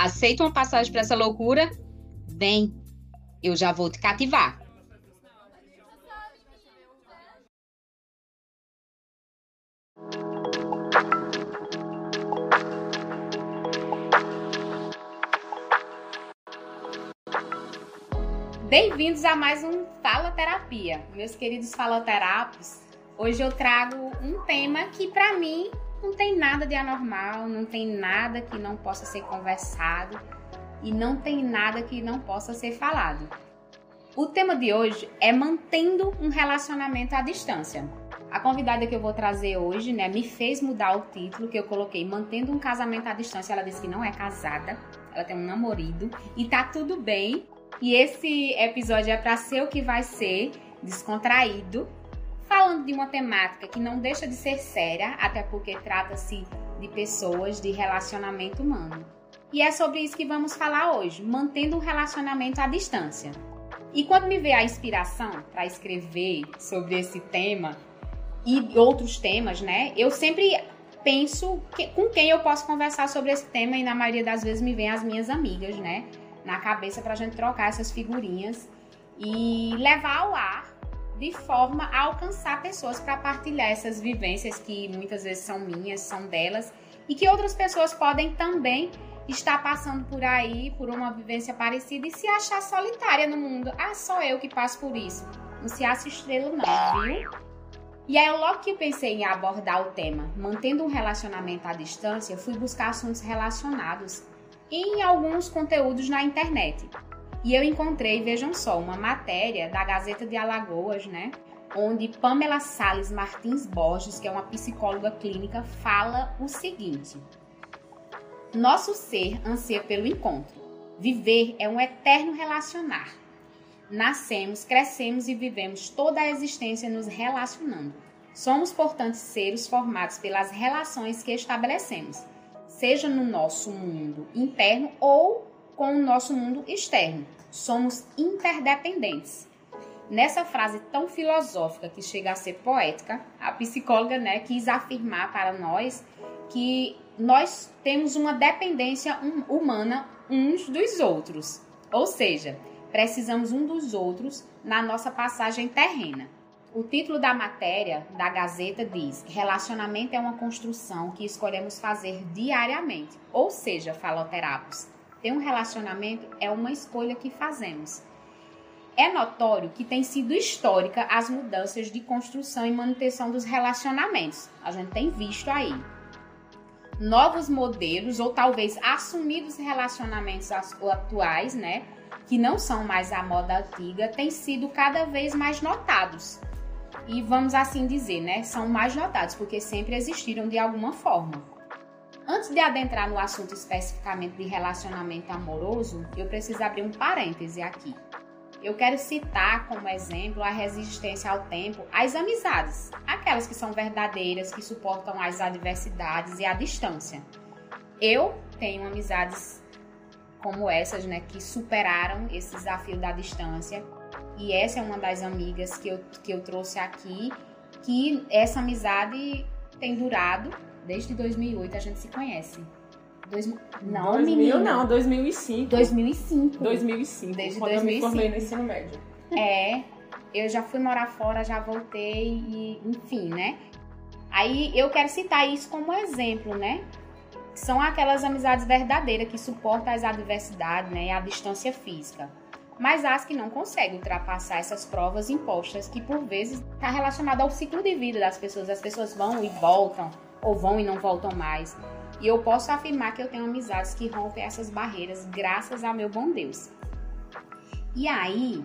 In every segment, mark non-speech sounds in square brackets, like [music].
Aceita uma passagem para essa loucura? Vem, eu já vou te cativar. Bem-vindos a mais um Fala Terapia. Meus queridos faloterapos, hoje eu trago um tema que para mim não tem nada de anormal, não tem nada que não possa ser conversado e não tem nada que não possa ser falado. O tema de hoje é mantendo um relacionamento à distância. A convidada que eu vou trazer hoje, né, me fez mudar o título que eu coloquei mantendo um casamento à distância. Ela disse que não é casada, ela tem um namorado e tá tudo bem. E esse episódio é para ser o que vai ser, descontraído, falando de uma temática que não deixa de ser séria, até porque trata-se de pessoas, de relacionamento humano. E é sobre isso que vamos falar hoje, mantendo um relacionamento à distância. E quando me veio a inspiração para escrever sobre esse tema e outros temas, né? Eu sempre penso que, com quem eu posso conversar sobre esse tema e na maioria das vezes me vem as minhas amigas, né? Na cabeça para a gente trocar essas figurinhas e levar ao ar de forma a alcançar pessoas para partilhar essas vivências que muitas vezes são minhas, são delas, e que outras pessoas podem também estar passando por aí por uma vivência parecida e se achar solitária no mundo. Ah, só eu que passo por isso. Não se acha estrela, não, viu? E aí, logo que pensei em abordar o tema, mantendo um relacionamento à distância, fui buscar assuntos relacionados em alguns conteúdos na internet. E eu encontrei, vejam só, uma matéria da Gazeta de Alagoas, né? Onde Pamela Sales Martins Borges, que é uma psicóloga clínica, fala o seguinte: Nosso ser anseia pelo encontro. Viver é um eterno relacionar. Nascemos, crescemos e vivemos toda a existência nos relacionando. Somos, portanto, seres formados pelas relações que estabelecemos, seja no nosso mundo interno ou com o nosso mundo externo. Somos interdependentes. Nessa frase tão filosófica que chega a ser poética, a psicóloga né, quis afirmar para nós que nós temos uma dependência humana uns dos outros. Ou seja, precisamos um dos outros na nossa passagem terrena. O título da matéria da Gazeta diz: Relacionamento é uma construção que escolhemos fazer diariamente. Ou seja, faloterapos, ter um relacionamento é uma escolha que fazemos. É notório que tem sido histórica as mudanças de construção e manutenção dos relacionamentos. A gente tem visto aí novos modelos ou talvez assumidos relacionamentos atuais, né, que não são mais a moda antiga, têm sido cada vez mais notados. E vamos assim dizer, né, são mais notados porque sempre existiram de alguma forma. Antes de adentrar no assunto especificamente de relacionamento amoroso, eu preciso abrir um parêntese aqui. Eu quero citar como exemplo a resistência ao tempo, as amizades, aquelas que são verdadeiras, que suportam as adversidades e a distância. Eu tenho amizades como essas, né, que superaram esse desafio da distância. E essa é uma das amigas que eu, que eu trouxe aqui, que essa amizade tem durado Desde 2008 a gente se conhece. Dois, não, 2000 menina. não, 2005. 2005. 2005, Desde quando 2005. eu me formei no ensino médio. É, eu já fui morar fora, já voltei e enfim, né? Aí eu quero citar isso como exemplo, né? São aquelas amizades verdadeiras que suportam as adversidades, né? E a distância física. Mas as que não conseguem ultrapassar essas provas impostas, que por vezes está relacionado ao ciclo de vida das pessoas. As pessoas vão e voltam, ou vão e não voltam mais. E eu posso afirmar que eu tenho amizades que rompem essas barreiras graças ao meu bom Deus. E aí,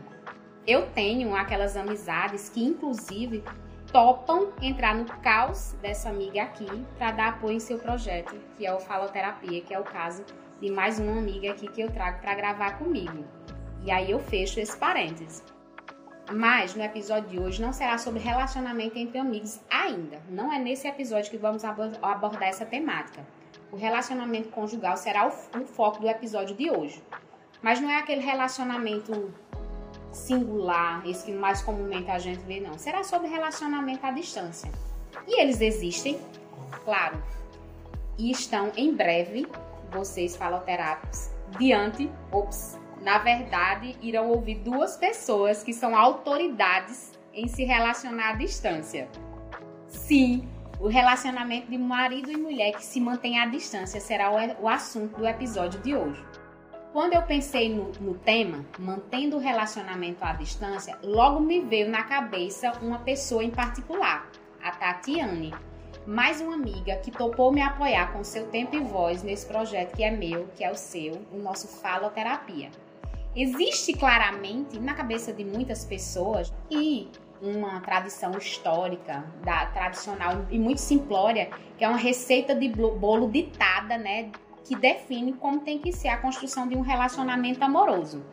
eu tenho aquelas amizades que, inclusive, topam entrar no caos dessa amiga aqui para dar apoio em seu projeto, que é o Faloterapia, que é o caso de mais uma amiga aqui que eu trago para gravar comigo. E aí eu fecho esse parênteses. Mas no episódio de hoje não será sobre relacionamento entre amigos ainda. Não é nesse episódio que vamos abordar essa temática. O relacionamento conjugal será o, foco do episódio de hoje. Mas não é aquele relacionamento singular, esse que mais comumente a gente vê, não. Será sobre relacionamento à distância. E eles existem, claro, e estão em breve, vocês faloterápicos, diante, ops, na verdade, irão ouvir duas pessoas que são autoridades em se relacionar à distância. Sim, o relacionamento de marido e mulher que se mantém à distância será o, assunto do episódio de hoje. Quando eu pensei no, no, tema, mantendo o relacionamento à distância, logo me veio na cabeça uma pessoa em particular, a Tatiane, mais uma amiga que topou me apoiar com seu tempo e voz nesse projeto que é meu, que é o seu, o nosso Faloterapia. Existe claramente na cabeça de muitas pessoas e uma tradição histórica, da tradicional e muito simplória, que é uma receita de bolo ditada, né, que define como tem que ser a construção de um relacionamento amoroso.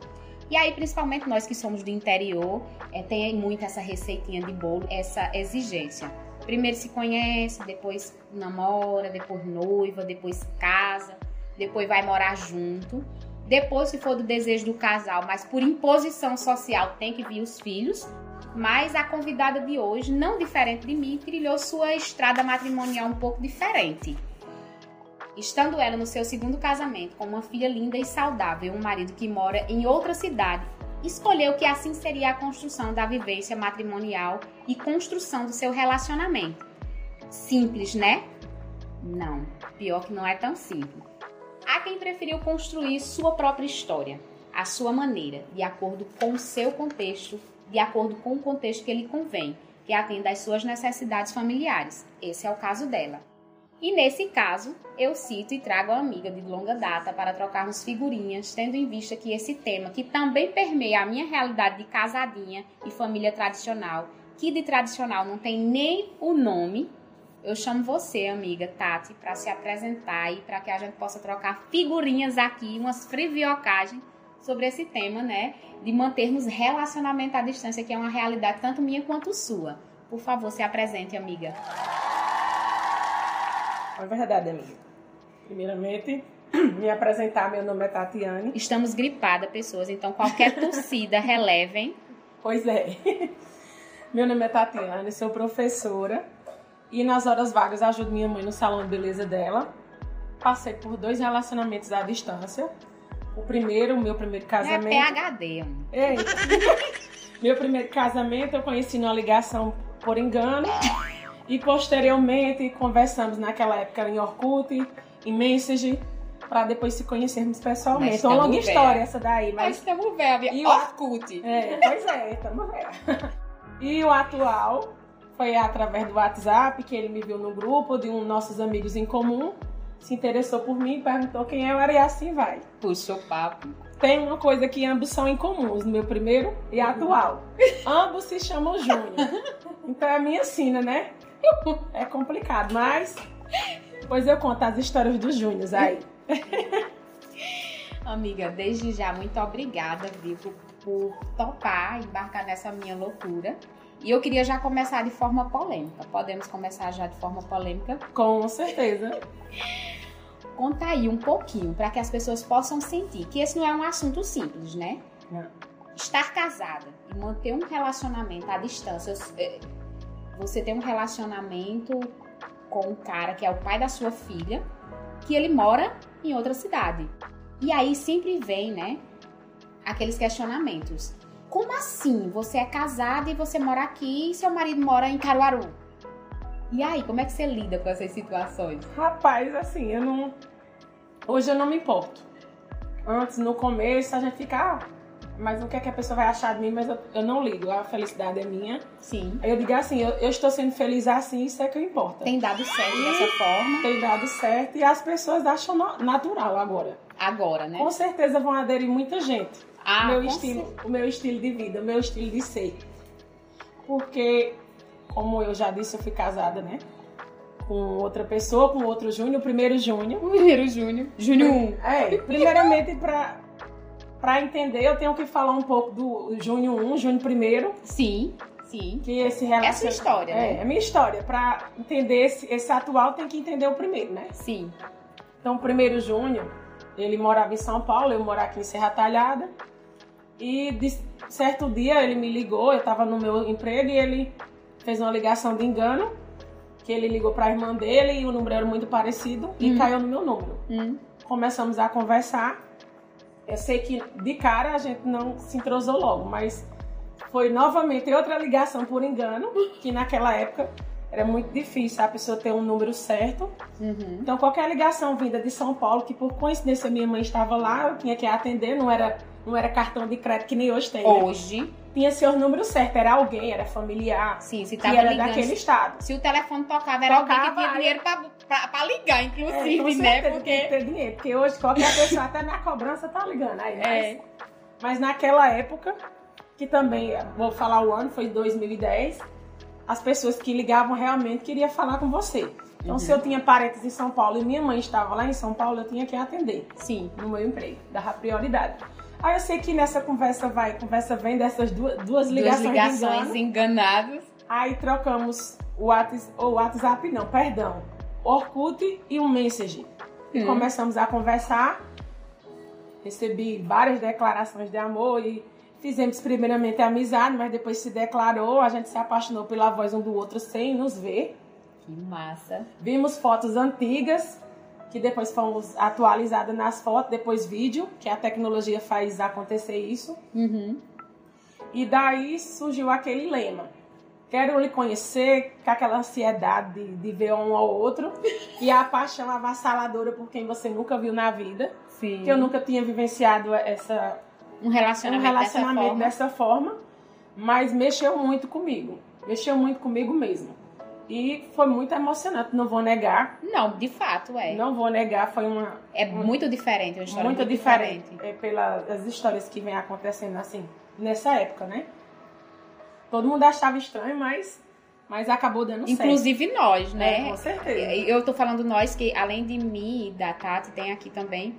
E aí, principalmente nós que somos do interior, é, tem muito essa receitinha de bolo, essa exigência. Primeiro se conhece, depois namora, depois noiva, depois casa, depois vai morar junto. Depois, se for do desejo do casal, mas por imposição social, tem que vir os filhos. Mas a convidada de hoje, não diferente de mim, trilhou sua estrada matrimonial um pouco diferente. Estando ela no seu segundo casamento, com uma filha linda e saudável um marido que mora em outra cidade, escolheu que assim seria a construção da vivência matrimonial e construção do seu relacionamento. Simples, né? Não, pior que não é tão simples. Há quem preferiu construir sua própria história, à sua maneira, de acordo com o seu contexto, de acordo com o contexto que lhe convém, que atenda às suas necessidades familiares. Esse é o caso dela. E nesse caso, eu cito e trago a amiga de longa data para trocarmos figurinhas, tendo em vista que esse tema, que também permeia a minha realidade de casadinha e família tradicional, que de tradicional não tem nem o nome, eu chamo você, amiga Tati, para se apresentar e para que a gente possa trocar figurinhas aqui, umas friviocagens sobre esse tema, né? De mantermos relacionamento à distância, que é uma realidade tanto minha quanto sua. Por favor, se apresente, amiga. É verdade, amiga. Primeiramente, [clears throat] me apresentar, meu nome é Tatiane. Estamos gripadas, pessoas, então qualquer tossida relevem. Pois é. [laughs] Meu nome é Tatiane, sou professora e nas horas vagas ajudo minha mãe no salão de beleza dela. Passei por dois relacionamentos à distância. O primeiro, o meu primeiro casamento. É PHD. É. meu primeiro casamento eu conheci numa ligação por engano. E posteriormente conversamos naquela época em Orkut, em Message, para depois se conhecermos pessoalmente. Então, longa história essa daí. Mas estamos velha. E Orkut. É, pois é, estamos velha. [laughs] E o atual foi através do WhatsApp que ele me viu no grupo de um nossos amigos em comum, se interessou por mim, perguntou quem eu era e assim vai. Puxou papo. Tem uma coisa que ambos são incomuns, meu primeiro e atual. ambos se chamam Júnior. Então é a minha sina, né? É complicado, mas depois eu conto as histórias dos Júniors aí. [laughs] Amiga, desde já, muito obrigada, Vivo, por topar embarcar nessa minha loucura. E eu queria já começar de forma polêmica. Podemos começar já de forma polêmica? Com certeza. Conta aí um pouquinho para que as pessoas possam sentir que esse não é um assunto simples, né? Não. Estar casada e manter um relacionamento à distância. É, você tem um relacionamento com um cara que é o pai da sua filha, que ele mora em outra cidade. E aí sempre vem, né? Aqueles questionamentos. Como assim? Você é casada e você mora aqui e seu marido mora em Caruaru? E aí, como é que você lida com essas situações? Rapaz, assim, eu não. Hoje eu não me importo. Antes, no começo, a gente fica. Ah, mas o que é que a pessoa vai achar de mim? Mas eu, eu não ligo, a felicidade é minha. Sim. Aí eu digo assim: eu, eu estou sendo feliz assim, isso é que importa. Tem dado certo e dessa forma. Tem dado certo e as pessoas acham natural agora. Agora, né? Com certeza vão aderir muita gente. Ah, meu estilo, o meu estilo de vida, o meu estilo de ser. Porque, como eu já disse, eu fui casada, né? com outra pessoa, com outro Júnior, primeiro Júnior. Primeiro Júnior. Júnior 1. [laughs] É, primeiramente pra, pra entender, eu tenho que falar um pouco do Júnior 1, Júnior primeiro. Sim, sim. Que esse relaciona... Essa história, é, né? É, a minha história. Pra entender esse, esse atual, tem que entender o primeiro, né? Sim. Então, o primeiro Júnior, ele morava em São Paulo, eu morava aqui em Serra Talhada. E de certo dia ele me ligou, eu estava no meu emprego e ele fez uma ligação de engano, que ele ligou para a irmã dele e o número era muito parecido e Hum. caiu no meu número. Hum. Começamos a conversar. Eu sei que de cara a gente não se entrosou logo, mas foi novamente outra ligação por engano, que naquela época era muito difícil a pessoa ter um número certo. Uhum. Então, qualquer ligação vinda de São Paulo, que por coincidência minha mãe estava lá, eu tinha que atender, não era, não era cartão de crédito que nem hoje tem. né? Hoje, Tinha seu número certo, era alguém, era familiar, sim, se que tava era ligando. daquele estado. Se o telefone tocava, era alguém que Tocava, tinha dinheiro pra, pra, pra ligar, É, inclusive, com né? certeza tem que Porque. ter dinheiro, porque hoje qualquer pessoa, até na cobrança, tá ligando. Aí, mas, É. mas naquela época, que também, vou falar o ano, foi 2010, as pessoas que ligavam realmente queriam falar com você. Então, Uhum. se eu tinha parentes em São Paulo e minha mãe estava lá em São Paulo, eu tinha que atender. Sim. no meu emprego, dava prioridade. Aí eu sei que nessa conversa vai, conversa vem dessas duas, duas ligações, Duas ligações enganadas. Aí trocamos o WhatsApp, o WhatsApp não, perdão, Orkut e um Message. E Hum. começamos a conversar. Recebi várias declarações de amor e fizemos primeiramente amizade, mas depois se declarou, a gente se apaixonou pela voz um do outro sem nos ver. Que massa. Vimos fotos antigas, que depois fomos atualizadas nas fotos, depois vídeo, que a tecnologia faz acontecer isso. Uhum. E daí surgiu aquele lema. Quero lhe conhecer, com aquela ansiedade de, de ver um ao outro, [laughs] e a paixão avassaladora por quem você nunca viu na vida. Sim. Que eu nunca tinha vivenciado essa, Um um relacionamento, relacionamento dessa forma. dessa forma, mas mexeu muito comigo. Mexeu muito comigo mesmo. E foi muito emocionante, não vou negar. Não, de fato, é. Não vou negar, foi uma, É muito diferente, uma história muito, muito, diferente, é, pelas histórias que vem acontecendo assim nessa época, né? Todo mundo achava estranho, mas, mas acabou dando certo. Inclusive nós, É, né? com certeza. Eu tô falando nós, que além de mim e da Tati, tem aqui também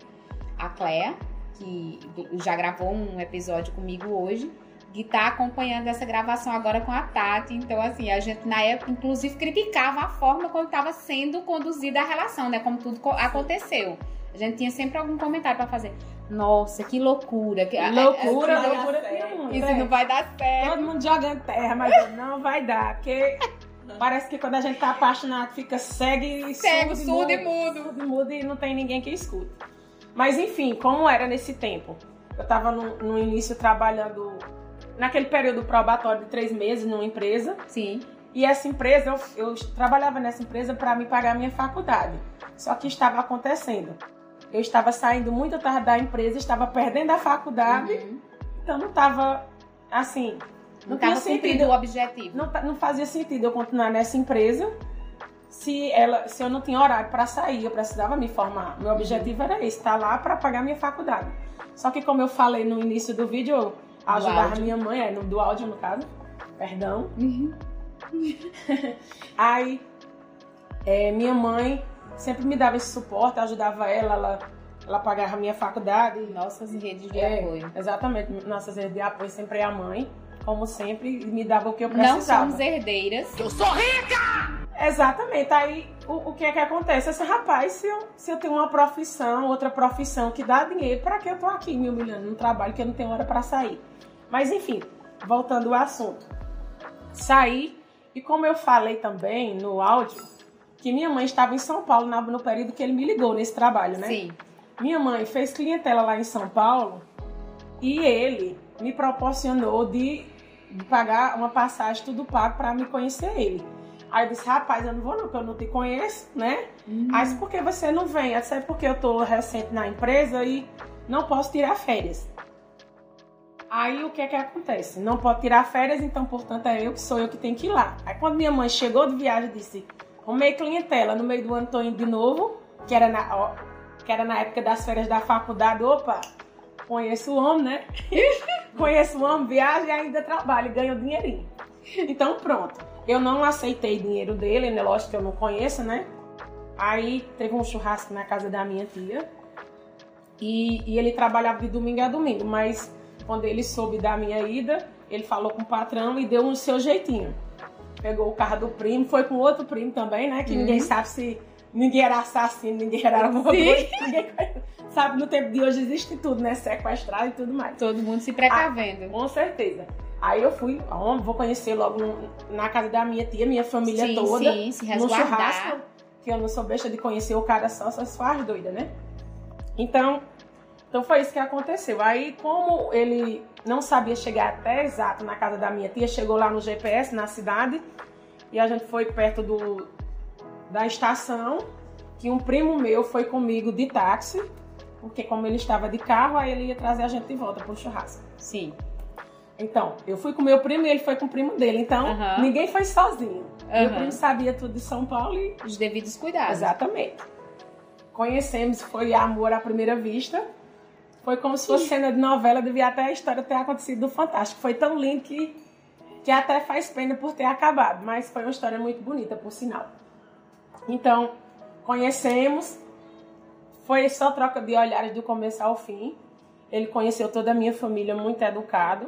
a Cléa, que já gravou um episódio comigo hoje, que tá acompanhando essa gravação agora com a Tati. Então, assim, a gente na época, inclusive, criticava a forma como estava sendo conduzida a relação, né? Como tudo co- aconteceu. A gente tinha sempre algum comentário pra fazer. Nossa, que loucura. Que, Loucura, assim, loucura muito. Isso é. não vai dar certo. Todo mundo jogando terra, mas não vai dar, porque [laughs] parece que quando a gente tá apaixonado fica cego e Cego, surdo, surdo e mudo. Surdo e mudo e não tem ninguém que escute. Mas enfim, como era nesse tempo? Eu tava no, no início trabalhando naquele período probatório de três meses numa empresa. Sim. E essa empresa, eu, eu trabalhava nessa empresa para me pagar a minha faculdade. Só que estava acontecendo. Eu estava saindo muito tarde da empresa, estava perdendo a faculdade, Uhum. então não estava assim. Não Não, tinha estava sentido. o objetivo. Não, não fazia sentido eu continuar nessa empresa se, ela, se eu não tinha horário para sair, eu precisava me formar. Meu objetivo era esse, estar lá para pagar minha faculdade. Só que como eu falei no início do vídeo, ajudava minha mãe, é, no, do áudio no caso, perdão. [laughs] Uhum. Aí, é, minha mãe sempre me dava esse suporte, eu ajudava ela, ela, ela pagava a minha faculdade. Nossas redes de É, apoio. Exatamente, nossas redes de apoio sempre é a mãe, como sempre, me dava o que eu Não precisava. somos herdeiras. Exatamente, aí o, o que é que acontece? Esse rapaz, se eu, se eu tenho uma profissão, outra profissão que dá dinheiro, para que eu tô aqui me humilhando num trabalho que eu não tenho hora para sair? Mas enfim, voltando ao assunto. Saí, e como eu falei também no áudio, que minha mãe estava em São Paulo na- no período que ele me ligou nesse trabalho, né? Sim. Minha mãe fez clientela lá em São Paulo e ele me proporcionou de, de pagar uma passagem tudo pago para me conhecer ele. Aí eu disse, rapaz, eu não vou não, porque eu não te conheço, né? Aí disse, por que você não vem? Eu disse, é porque eu tô recente na empresa e não posso tirar férias. Aí o que é que acontece? Não pode tirar férias, então, portanto, é eu que sou eu que tenho que ir lá. Aí quando minha mãe chegou de viagem, disse, arrumei clientela, no meio do ano tô indo de novo, que era na, ó, que era na época das férias da faculdade, opa, conheço o homem, né? [laughs] conheço o homem, viaja e ainda trabalho, ganho dinheirinho. Então pronto. Eu não aceitei dinheiro dele, né? Lógico que eu não conheço, né? Aí teve um churrasco na casa da minha tia. E, e ele trabalhava de domingo a domingo, mas quando ele soube da minha ida, ele falou com o patrão e deu um seu jeitinho. Pegou o carro do primo, foi com outro primo também, né? Que uhum. ninguém sabe se ninguém era assassino, ninguém era ninguém [laughs] sabe, no tempo de hoje existe tudo, né? Sequestrado e tudo mais. Todo mundo se precavendo. Ah, com certeza. Aí eu fui, vou conhecer logo na casa da minha tia, minha família sim, toda. Sim, se resguardar. No churrasco, que eu não sou besta de conhecer o cara só, só se faz doida, né? Então, então foi isso que aconteceu. Aí, como ele não sabia chegar até exato na casa da minha tia, chegou lá no GPS, na cidade, e a gente foi perto do, da estação, que um primo meu foi comigo de táxi, porque como ele estava de carro, aí ele ia trazer a gente de volta pro churrasco. Sim. Então, eu fui com meu primo e ele foi com o primo dele. Então, uhum. ninguém foi sozinho. Uhum. Meu primo sabia tudo de São Paulo e. Os devidos cuidados. Exatamente. Conhecemos, foi amor à primeira vista. Foi como se fosse cena de novela, devia até a história ter acontecido do Fantástico. Foi tão lindo que, que até faz pena por ter acabado, mas foi uma história muito bonita, por sinal. Então, conhecemos, foi só troca de olhares do começo ao fim. Ele conheceu toda a minha família, muito educado.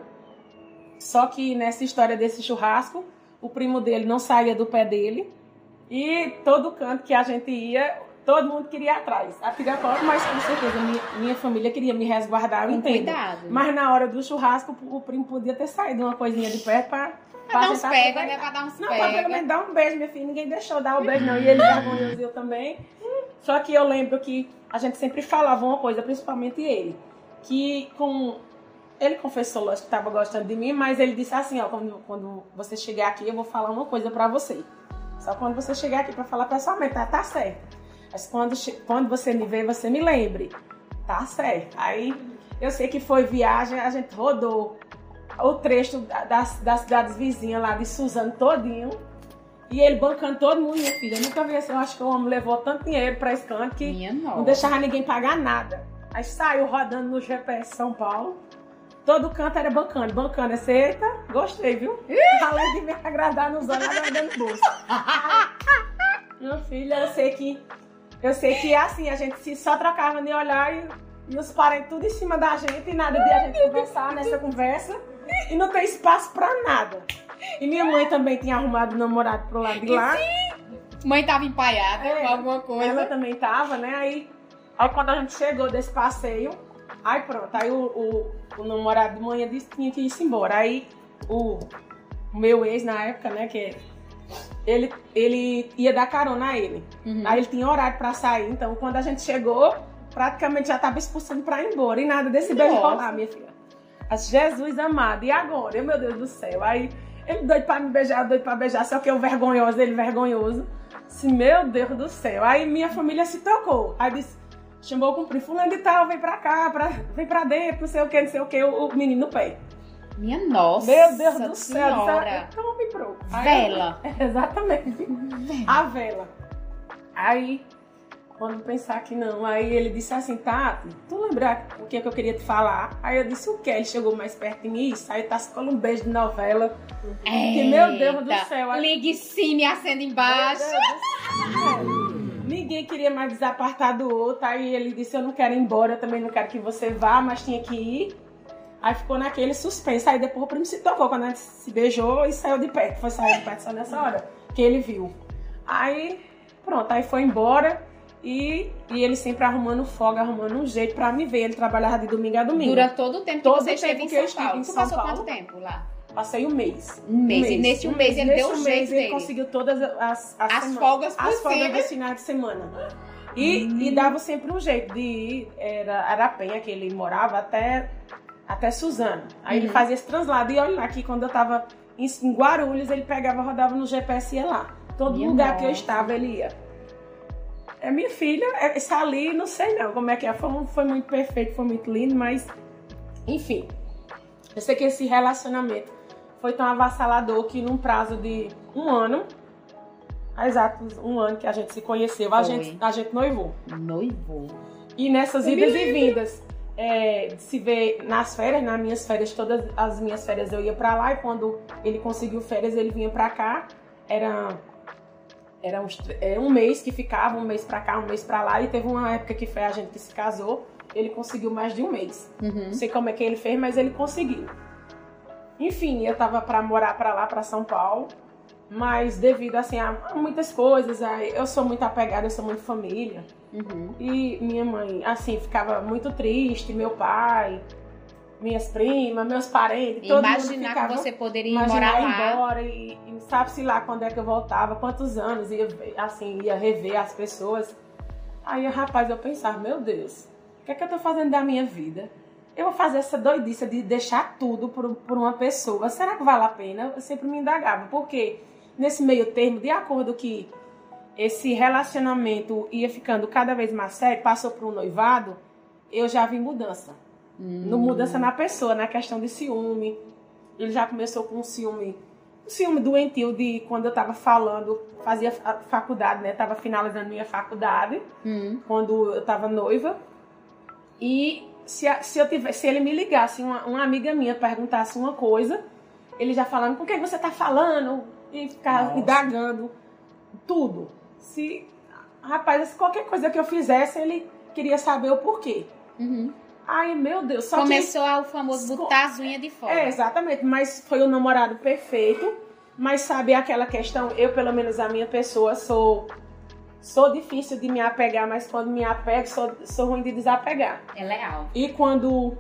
Só que nessa história desse churrasco, o primo dele não saía do pé dele. E todo canto que a gente ia, todo mundo queria ir atrás. A Piracora, mas com certeza minha, minha família queria me resguardar, eu entendo. Cuidado. Mas na hora do churrasco, o primo podia ter saído uma coisinha de perto pra. Pra dar uns pega, né? Pra dar uns não, pega. Não, pra pelo menos dar um beijo, minha filha. Ninguém deixou dar o um beijo, não. E ele vergonhoso eu também. Só que eu lembro que a gente sempre falava uma coisa, principalmente ele. Que com ele confessou, lógico, que estava gostando de mim, mas ele disse assim, ó, quando, quando você chegar aqui, eu vou falar uma coisa para você. Só quando você chegar aqui para falar pessoalmente, tá, tá certo. Mas quando, quando você me vê, você me lembre. Tá certo. Aí eu sei que foi viagem, a gente rodou o trecho das, das cidades vizinhas lá de Suzano todinho. E ele bancando todo mundo, minha filha. Eu nunca vi assim, eu acho que o homem levou tanto dinheiro pra esse canto que não deixava ninguém pagar nada. Aí saiu rodando no GPS São Paulo. Todo canto era bancando, bancando. Esse, eita, gostei, viu? Além de me agradar nos olhos, agradando no bolso. [laughs] Minha filha, eu sei que eu sei que é assim, a gente se só trocava de olhar e, e os parentes tudo em cima da gente e nada de a gente conversar nessa conversa e não tem espaço pra nada. E minha mãe também tinha arrumado namorado pro lado de lá. Mãe tava empaiada é, com alguma coisa. Ela também tava, né? Aí, aí quando a gente chegou desse passeio, aí pronto, aí o, o, o namorado de manhã disse que tinha que ir embora. Aí o, o meu ex na época, né, que ele, ele ia dar carona a ele. Uhum. Aí ele tinha horário para sair. Então, quando a gente chegou, praticamente já tava expulsando para ir embora. E nada desse beijo rolar, minha filha. Jesus amado. E agora? Eu, meu Deus do céu. Aí ele doido para me beijar, doido para beijar. Só que eu vergonhoso, ele vergonhoso. Disse, meu Deus do céu. Aí minha família se tocou. Aí disse, chamou o primo, fulano de tal, vem pra cá, pra, vem pra dentro, não sei o que, não sei o que, o, o menino no pé. Minha nossa. Meu Deus do céu. Senhora. Então me pro. Vela. [laughs] exatamente. A vela. Aí, quando pensar que não, aí ele disse assim, tá, tu lembrar o que, é que eu queria te falar? Aí eu disse o que? Ele chegou mais perto de mim, aí tá com um beijo de novela. Eita. Que meu Deus do céu. Aí... Ligue sim, me acenda embaixo. Ninguém queria mais desapartar do outro. Aí ele disse: Eu não quero ir embora, eu também não quero que você vá, mas tinha que ir. Aí ficou naquele suspense. Aí depois o primo se tocou quando a gente se beijou e saiu de perto. Foi sair de perto só nessa hora que ele viu. Aí, pronto, aí foi embora. E, e ele sempre arrumando folga, arrumando um jeito pra me ver. Ele trabalhava de domingo a domingo. Dura todo o tempo que todo você esteve em São Paulo. Em São passou Paulo, quanto tempo lá? Passei um mês. Um mês. Um mês. E nesse um mês, ele deu o jeito ele conseguiu todas as, as, as folgas As folgas dos finais de semana. E, hum. e dava sempre um jeito de ir. Era Arapenha, que ele morava, até até Suzano. Aí uhum. ele fazia esse translado. E olha aqui, quando eu tava em, Guarulhos, ele pegava, rodava no GPS e ia lá. Todo minha lugar nossa. que eu estava, ele ia. É minha filha, é, essa ali, não sei não como é que é. Foi, foi muito perfeito, foi muito lindo, mas. Enfim. Eu sei que esse relacionamento foi tão avassalador que num prazo de um ano, exato um ano que a gente se conheceu, a gente, a gente noivou. Noivou. E nessas idas e vindas, é, se vê nas férias, nas minhas férias, todas as minhas férias eu ia para lá e quando ele conseguiu férias ele vinha para cá. era era uns, é, um mês que ficava, um mês pra cá, um mês pra lá, e teve uma época que foi a gente que se casou, ele conseguiu mais de um mês. Uhum. Não sei como é que ele fez, mas ele conseguiu. Enfim, eu tava pra morar pra lá, pra São Paulo, mas devido assim a muitas coisas, a, eu sou muito apegada, eu sou muito família. Uhum. E minha mãe, assim, ficava muito triste, meu pai, minhas primas, meus parentes, todo mundo Imaginar ficava que você poderia ir morar ir lá. embora e, e sabe-se lá quando é que eu voltava, quantos anos, ia, assim, ia rever as pessoas. Aí, rapaz, eu pensava, meu Deus, o que é que eu tô fazendo da minha vida? Eu vou fazer essa doidice de deixar tudo por, por uma pessoa. Será que vale a pena? Eu sempre me indagava. Porque nesse meio termo, de acordo que esse relacionamento ia ficando cada vez mais sério, passou por um noivado, eu já vi mudança. No mudança na pessoa, na questão de ciúme. Ele já começou com um ciúme, um ciúme doentio de quando eu tava falando, fazia fa- faculdade, né? Tava finalizando minha faculdade, Hum. quando eu tava noiva. E se, se, eu tivesse, se ele me ligasse, uma, uma amiga minha perguntasse uma coisa, ele já falando, com quem você tá falando? E ficar Nossa. indagando tudo. Se, rapaz, se qualquer coisa que eu fizesse, ele queria saber o porquê. Uhum. Ai, meu Deus, só que... Começou o famoso botar as unhas de fora. É, exatamente, mas foi o namorado perfeito. Mas sabe aquela questão, eu pelo menos a minha pessoa sou sou difícil de me apegar, mas quando me apego sou, sou ruim de desapegar. É leal. E quando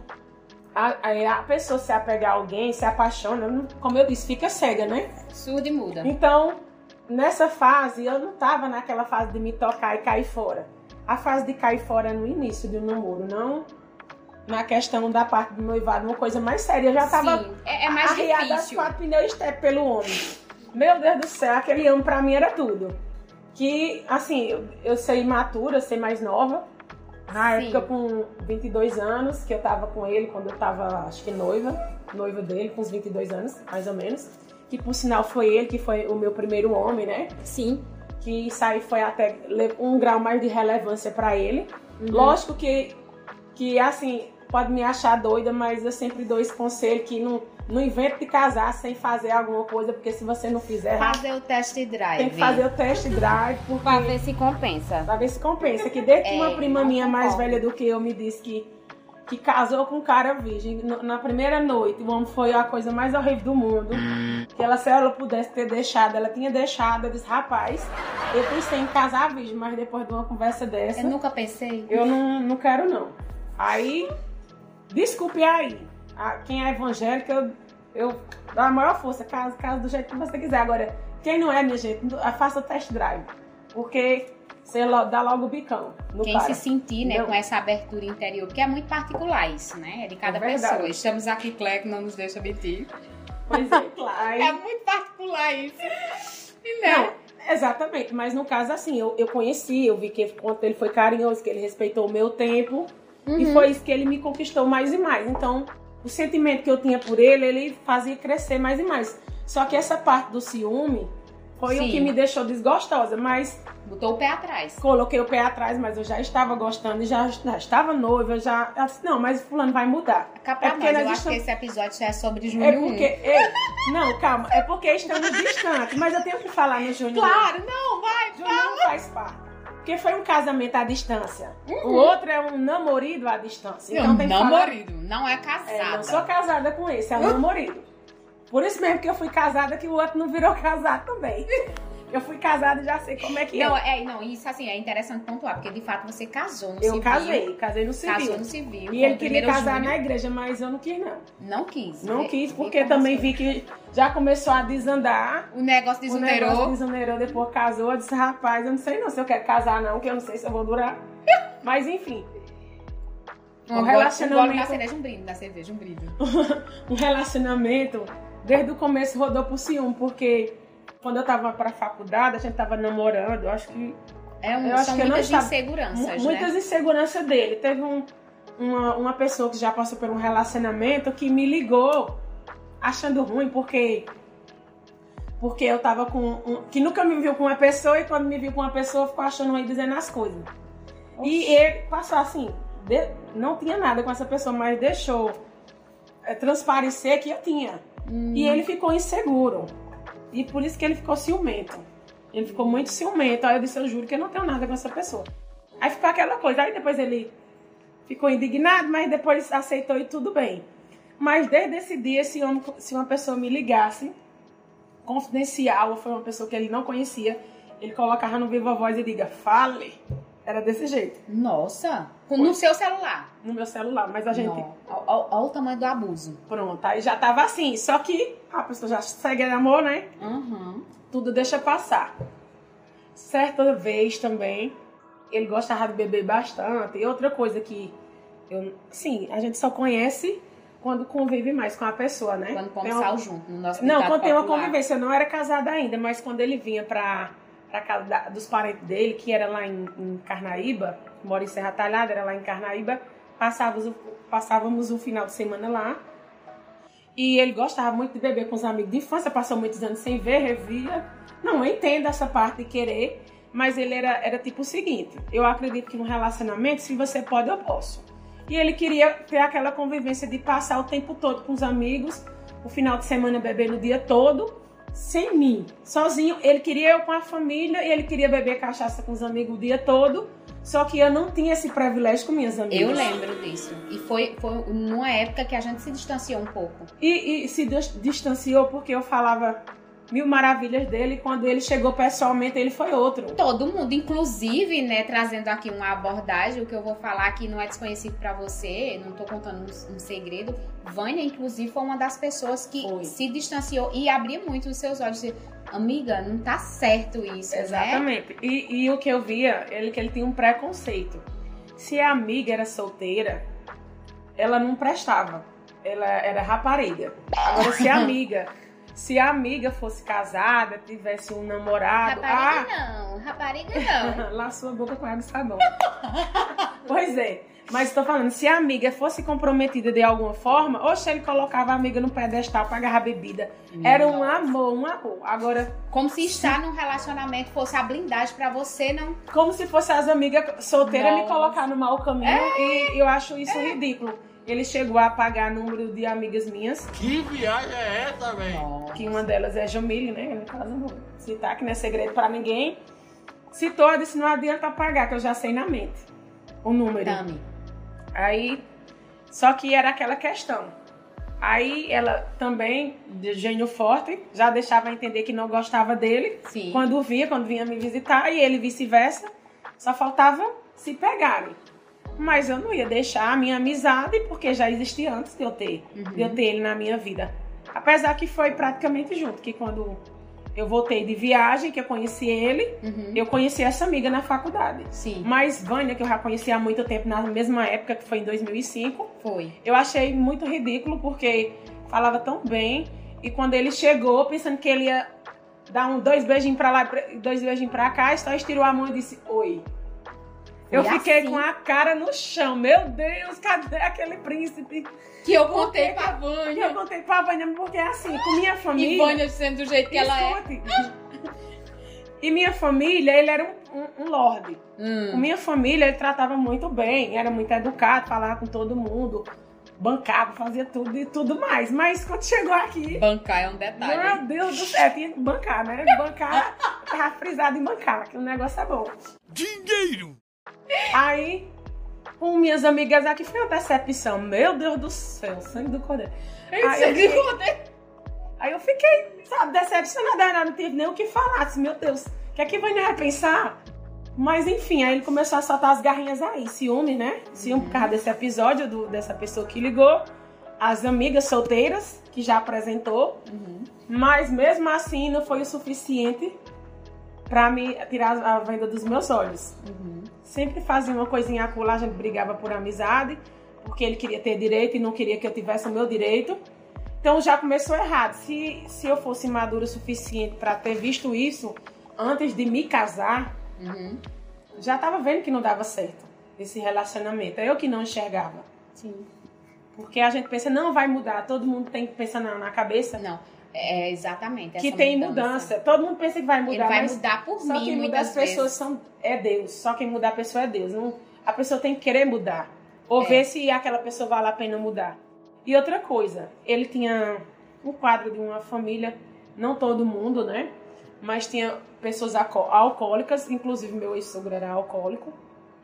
a, a- a pessoa se apega a alguém, se apaixona, como eu disse, fica cega, né? Surdo e muda. Então, nessa fase, eu não tava naquela fase de me tocar e cair fora. A fase de cair fora é no início de um namoro, não na questão da parte do noivado, uma coisa mais séria. Eu já tava Sim, é, é mais arriada às difícil. quatro pneus step pelo homem. Meu Deus do céu, aquele homem pra mim era tudo. Que, assim, eu, eu sei imatura, sei mais nova. Na Sim. época, com 22 anos, que eu tava com ele, quando eu tava, acho que noiva, noiva dele, com uns 22 anos, mais ou menos. Que, por sinal, foi ele que foi o meu primeiro homem, né? Sim. Que isso aí foi até um grau mais de relevância pra ele. Uhum. Lógico que, que, assim, pode me achar doida, mas eu sempre dou esse conselho que não, não invente de casar sem fazer alguma coisa, porque se você não fizer, Fazer o test drive. tem que fazer o test drive, porque Pra ver se compensa. pra ver se compensa. Que desde que É, uma prima minha mais velha do que eu me disse que, que casou com um cara virgem na primeira noite, o homem foi a coisa mais horrível do mundo. Que ela, se ela pudesse ter deixado, ela tinha deixado. Eu disse, rapaz, eu pensei em casar virgem, mas depois de uma conversa dessa. Eu nunca pensei. Eu não, não quero, não. Aí, desculpe aí. A- quem é evangélico, eu, eu dou a maior força, caso, caso do jeito que você quiser. Agora, quem não é, minha gente, não- faça test drive. Porque você dá logo o bicão Quem cara. se sentir, né, Entendeu? com essa abertura interior, porque é muito particular isso, né? É de cada É pessoa. Estamos aqui, que não nos deixa mentir. Pois é, claro. É muito particular isso. E né? Não, exatamente. Mas no caso, assim, eu, eu conheci, eu vi que quanto ele foi carinhoso, que ele respeitou o meu tempo. E Uhum. foi isso que ele me conquistou mais e mais. Então, o sentimento que eu tinha por ele, ele fazia crescer mais e mais. Só que essa parte do ciúme foi Sim. o que me deixou desgostosa. Mas Botou o pé atrás. coloquei o pé atrás, mas eu já estava gostando e já, já estava noiva. Já, disse, não, mas fulano vai mudar. Pra É porque nós, nós eu acho estamos- que esse episódio já é sobre Junho É 1. porque. ei, não, calma. É porque estamos distantes. Mas eu tenho que falar no Júnior. Claro, não, vai. Júnior não faz parte. Porque foi um casamento à distância. O outro é um namorido à distância. Então não, tem que falar. namorido, não é casada. É, não sou casada com esse, é um namorido. Por isso mesmo que eu fui casada, que o outro não virou [laughs] casado também. Eu fui casada e já sei como é que Não, é. é, não, isso assim, é interessante pontuar, porque de fato você casou no Eu civil. casei, casei no civil. Casou no civil. E ele queria casar Júnior. na igreja, mas eu não quis, não. Não quis. Não quis, porque também vi que já começou a desandar. O negócio O negócio desunerou, depois casou. Eu disse, rapaz, eu não sei não se eu quero casar, não, que eu não sei se eu vou durar. [laughs] Mas enfim, Um Um relacionamento- Um da cerveja, um brinde da cerveja, um brinde. [laughs] um relacionamento, desde o começo rodou por ciúme, porque quando eu tava pra faculdade, a gente tava namorando, eu acho que É um, Eu acho que eu muitas estava- inseguranças, Mu- né? muitas inseguranças dele. Teve um- uma, uma pessoa que já passou por um relacionamento que me ligou achando ruim, porque porque eu tava com um, que nunca me viu com uma pessoa e quando me viu com uma pessoa ficou achando ruim dizendo as coisas. E ele passou assim, de- não tinha nada com essa pessoa, mas deixou é, transparecer que eu tinha. Hum. E ele ficou inseguro. E por isso que ele ficou ciumento. Ele ficou muito ciumento. Aí eu disse, eu juro que eu não tenho nada com essa pessoa. Aí ficou aquela coisa. Aí depois ele ficou indignado, mas depois aceitou e tudo bem. Mas desde esse dia, se, se uma pessoa me ligasse, confidencial, ou foi uma pessoa que ele não conhecia, ele colocava no viva voz e diga, fale. Era desse jeito. Nossa! No seu celular? No meu celular, mas a gente. Olha o tamanho do abuso. Pronto, aí já tava assim. Só que a pessoa já segue amor, né? Uhum. Tudo deixa passar. Certa vez também, ele gostava de beber bastante. E outra coisa que eu. Sim, a gente só conhece quando convive mais com a pessoa, né? Quando come sal junto, no nosso Não, quando tem uma convivência. Eu não era casada ainda, mas quando ele vinha pra pra casa da, dos parentes dele, que era lá em, em Carnaíba, mora em Serra Talhada, era lá em Carnaíba, passávamos, passávamos um final de semana lá. E ele gostava muito de beber com os amigos de infância, passou muitos anos sem ver, revia. Não, entendo essa parte de querer, mas ele era, era tipo o seguinte: eu acredito que no relacionamento, se você pode, eu posso. E ele queria ter aquela convivência de passar o tempo todo com os amigos, o final de semana bebendo o dia todo sem mim, sozinho. Ele queria eu com a família e ele queria beber cachaça com os amigos o dia todo. Só que eu não tinha esse privilégio com minhas amigas. Eu lembro disso. E foi, foi numa época que a gente se distanciou um pouco. E, e se distanciou porque eu falava mil maravilhas dele. Quando ele chegou pessoalmente, ele foi outro. Todo mundo, inclusive, né, trazendo aqui uma abordagem, o que eu vou falar aqui não é desconhecido para você, não tô contando um, um, segredo. Vânia, inclusive, foi uma das pessoas que foi. se distanciou e abria muito os seus olhos. Amiga, não tá certo isso, né? Exatamente. Né? E, e o que eu via, ele que ele tinha um preconceito. Se a amiga era solteira, ela não prestava. Ela era rapariga. Agora, se a [laughs] amiga se a amiga fosse casada, tivesse um namorado. Rapariga ah, não, rapariga não. [laughs] Lá sua boca com água e sabão. pois é. Mas estou falando, se a amiga fosse comprometida de alguma forma, ou se ele colocava a amiga no pedestal para agarrar bebida. Era um amor, um amor. Agora. Como se estar num relacionamento fosse a blindagem para você, não. Como se fosse as amigas solteiras me colocar no mau caminho. É, e eu acho isso é. ridículo. Ele chegou a pagar número de amigas minhas. Que viagem é essa, velho? Que uma delas é Jamile, né? No caso, não citar que não é segredo para ninguém. Citou, eu disse, não adianta pagar, que eu já sei na mente o número. Dame. Aí, só que era aquela questão. Aí ela também, de gênio forte, já deixava entender que não gostava dele. Sim. Quando via, quando vinha me visitar, e ele vice-versa. Só faltava se pegarem. Mas eu não ia deixar a minha amizade, porque já existia antes de eu ter, uhum. de eu ter ele na minha vida. Apesar que foi praticamente junto, que quando eu voltei de viagem, que eu conheci ele, uhum. eu conheci essa amiga na faculdade. Sim. Mas Vânia, que eu já conhecia há muito tempo, na mesma época, que foi em 2005. Foi. Eu achei muito ridículo, porque falava tão bem. E quando ele chegou, pensando que ele ia dar um, dois beijinhos pra lá, dois beijinhos pra cá, só estirou a mão e disse, oi. Eu e fiquei assim... com a cara no chão. Meu Deus, cadê aquele príncipe? Que eu contei pra Vânia. Que eu contei pra Vânia, porque assim, com minha família. E Vânia sendo do jeito que ela é. E minha família, ele era um, um, um lorde. Hum. Com minha família, ele tratava muito bem, era muito educado, falava com todo mundo, bancava, fazia tudo e tudo mais. Mas quando chegou aqui. Bancar é um detalhe. Meu Deus do céu, tinha que bancar, né? Bancar, tava frisado em bancar, que o negócio é bom. Dinheiro! Aí, com minhas amigas aqui, foi uma decepção. Meu Deus do céu, sangue do cordeiro. Aí, eu fiquei, aí eu fiquei, sabe, decepcionada. Não tive nem o que falar. Disse, meu Deus, o que é que vai pensar? Mas enfim, aí ele começou a soltar as garrinhas aí. Ciúme, né? Ciúme uhum. por causa desse episódio, do, dessa pessoa que ligou. As amigas solteiras, que já apresentou. Uhum. Mas mesmo assim, não foi o suficiente para me tirar a venda dos meus olhos. Uhum. Sempre fazia uma coisinha acolá, a gente brigava por amizade, porque ele queria ter direito e não queria que eu tivesse o meu direito. Então já começou errado. Se, se eu fosse madura o suficiente para ter visto isso antes de me casar, uhum. já estava vendo que não dava certo esse relacionamento. É eu que não enxergava. Sim. Porque a gente pensa, não vai mudar, todo mundo tem que pensar na, na cabeça. Não. É, exatamente. que tem mudança. mudança. Todo mundo pensa que vai mudar. Ele vai mudar por só mim. Quem muda as pessoas são, é Deus. Só quem muda a pessoa é Deus. Não, a pessoa tem que querer mudar. Ou é. ver se aquela pessoa vale a pena mudar. E outra coisa, ele tinha um quadro de uma família Não todo mundo, né? Mas tinha pessoas alco- alcoólicas, inclusive meu ex-sogro era alcoólico.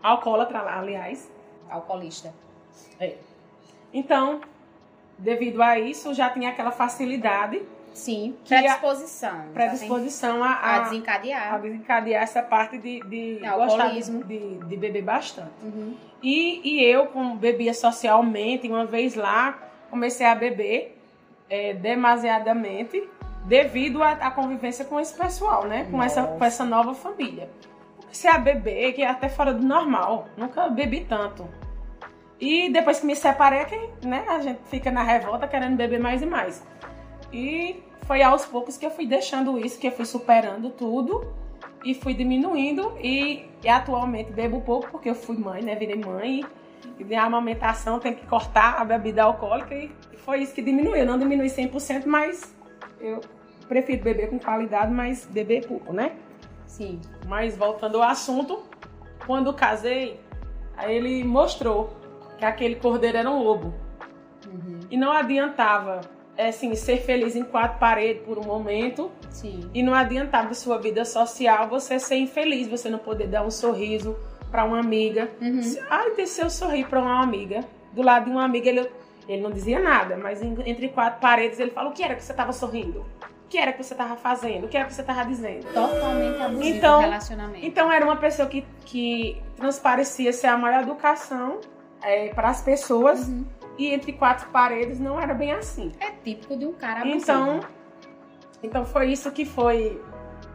Alcoólatra, aliás. Alcoolista. É. Então, devido a isso, já tinha aquela facilidade, Sim, predisposição. predisposição a, A a, desencadear. a desencadear essa parte de, de É, gostar de, de, de beber bastante. Uhum. E, e eu, como bebia socialmente, uma vez lá, comecei a beber é, demasiadamente devido à, convivência com esse pessoal, né? Com essa, com essa nova família. Comecei a beber, que é até fora do normal. Nunca bebi tanto. E depois que me separei, é que né, a gente fica na revolta querendo beber mais e mais. E foi aos poucos que eu fui deixando isso, que eu fui superando tudo e fui diminuindo. E, e atualmente bebo pouco porque eu fui mãe, né? Virei mãe. E a amamentação tem que cortar a bebida alcoólica e foi isso que diminuiu. Não diminui 100%, mas eu prefiro beber com qualidade, mas beber pouco, né? Sim. Mas voltando ao assunto, quando casei, aí ele mostrou que aquele cordeiro era um lobo. Uhum. E não adiantava, é, assim, ser feliz em quatro paredes por um momento. Sim. E não adiantava sua vida social você ser infeliz, você não poder dar um sorriso para uma amiga. Uhum. Ai, se eu sorrir para uma amiga, do lado de uma amiga, ele, ele não dizia nada, mas entre quatro paredes ele falou: o que era que você estava sorrindo? O que era que você estava fazendo? O que era que você estava dizendo? Totalmente abusivo Então- o relacionamento. Então era uma pessoa que, que transparecia ser a maior educação para as pessoas Uhum. E entre quatro paredes não era bem assim. É típico de um cara abusivo. Então, então foi isso que foi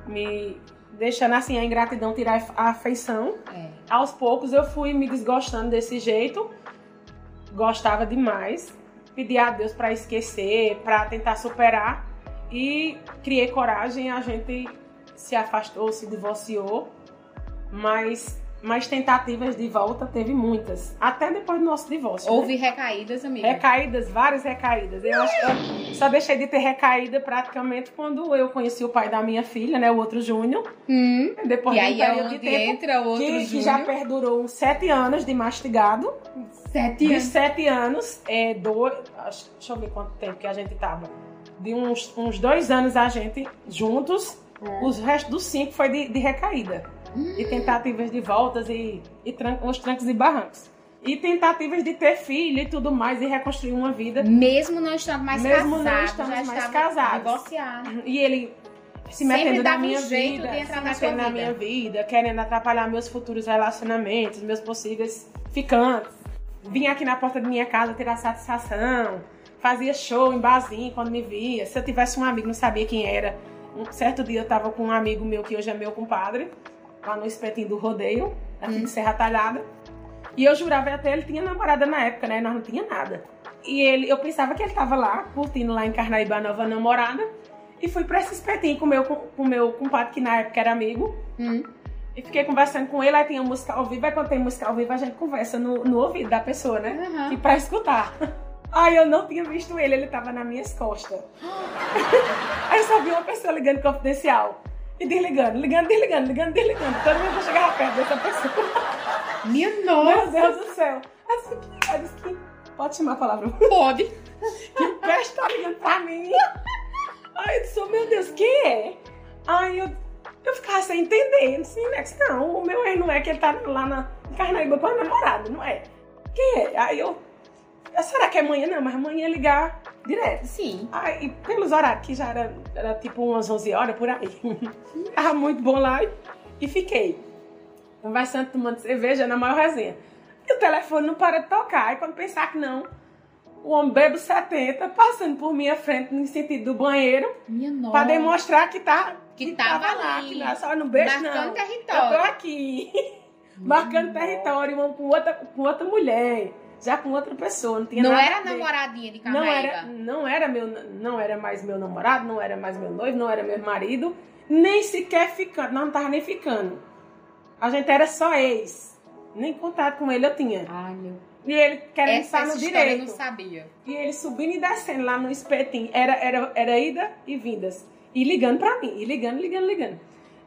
me deixando assim a ingratidão tirar a afeição. É. Aos poucos eu fui me desgostando desse jeito. Gostava demais. Pedi a Deus para esquecer, para tentar superar e criei coragem, a gente se afastou, se divorciou, mas mas tentativas de volta teve muitas, até depois do nosso divórcio. né? Houve recaídas, amiga. Recaídas, várias recaídas. Eu acho que eu só deixei de ter recaída praticamente quando eu conheci o pai da minha filha, né? O outro Júnior. Hum. Depois E de um aí é período de tempo entra outro que, que já Júnior. perdurou uns sete anos de mastigado. Sete De anos. sete anos, é, dois, acho- deixa eu ver quanto tempo que a gente tava. De uns, uns dois anos a gente juntos. É. Os restos dos cinco foi de, de recaída. E tentativas de voltas e, e tran- uns trancos e barrancos. E tentativas de ter filho e tudo mais e reconstruir uma vida. Mesmo não estando mais Mesmo não casados, estamos já mais estava casados. divorciados. E ele se metendo na um minha jeito vida, se na metendo na vida. minha vida, querendo atrapalhar meus futuros relacionamentos, meus possíveis ficantes. Vinha aqui na porta da minha casa tirar satisfação, fazia show em barzinho quando me via. Se eu tivesse um amigo, não sabia quem era. Um certo dia eu tava com um amigo meu que hoje é meu compadre, lá no espetinho do rodeio, aqui Hum. de Serra Talhada. E eu jurava até ele tinha namorada na época, né? Nós não tinha nada. E ele, eu pensava que ele tava lá, curtindo lá em Carnaíba a nova namorada. E fui pra esse espetinho com o meu, com o meu compadre, que na época era amigo. Hum. E fiquei conversando com ele, aí tinha música ao vivo. Aí quando tem música ao vivo, a gente conversa no, no ouvido da pessoa, né? Aham. E pra escutar. [laughs] Aí eu não tinha visto ele, ele tava nas minhas costas. [gasps] aí eu só vi uma pessoa ligando confidencial. E desligando, ligando, desligando, ligando, desligando. Todo mundo chegava perto dessa pessoa. Minha Meu nossa. Deus do céu. Aí eu disse, "Que?" Pode chamar a palavra. Pode. [laughs] Que peste tá ligando pra mim. Aí eu disse, oh, meu Deus, quem é? Aí eu, eu ficava sem entender. Eu disse, não, o meu ex não é que ele tá lá na Carnaíba com a namorada, não é? Quem é? Aí eu, será que é amanhã? Não, mas amanhã ia ligar direto. Sim. Aí, pelos horários, que já era, era tipo umas 11 horas por aí. [laughs] Tava muito bom lá e, e fiquei. Conversando, tomando cerveja, na maior resenha. E o telefone não para de tocar. Aí quando pensar que não, o homem bebe 70, passando por minha frente no sentido do banheiro, Minha pra demonstrar que tá Que tava lá, ali, que não é só no beijo, Marcando não. Eu tô território. aqui, [laughs] marcando território, um com outra, com outra mulher, já com outra pessoa, não tinha Não nada era namoradinha de Não era, não era meu, não era mais meu namorado, não era mais meu noivo, não era meu marido, nem sequer ficando, não, não tava nem ficando. A gente era só ex. Nem contato com ele eu tinha. Ai, meu. E ele querendo Essa, estar no história eu direito. não sabia. E ele subindo e descendo lá no espetinho. Era, era, era ida e vindas. E ligando pra mim. E ligando, ligando, ligando.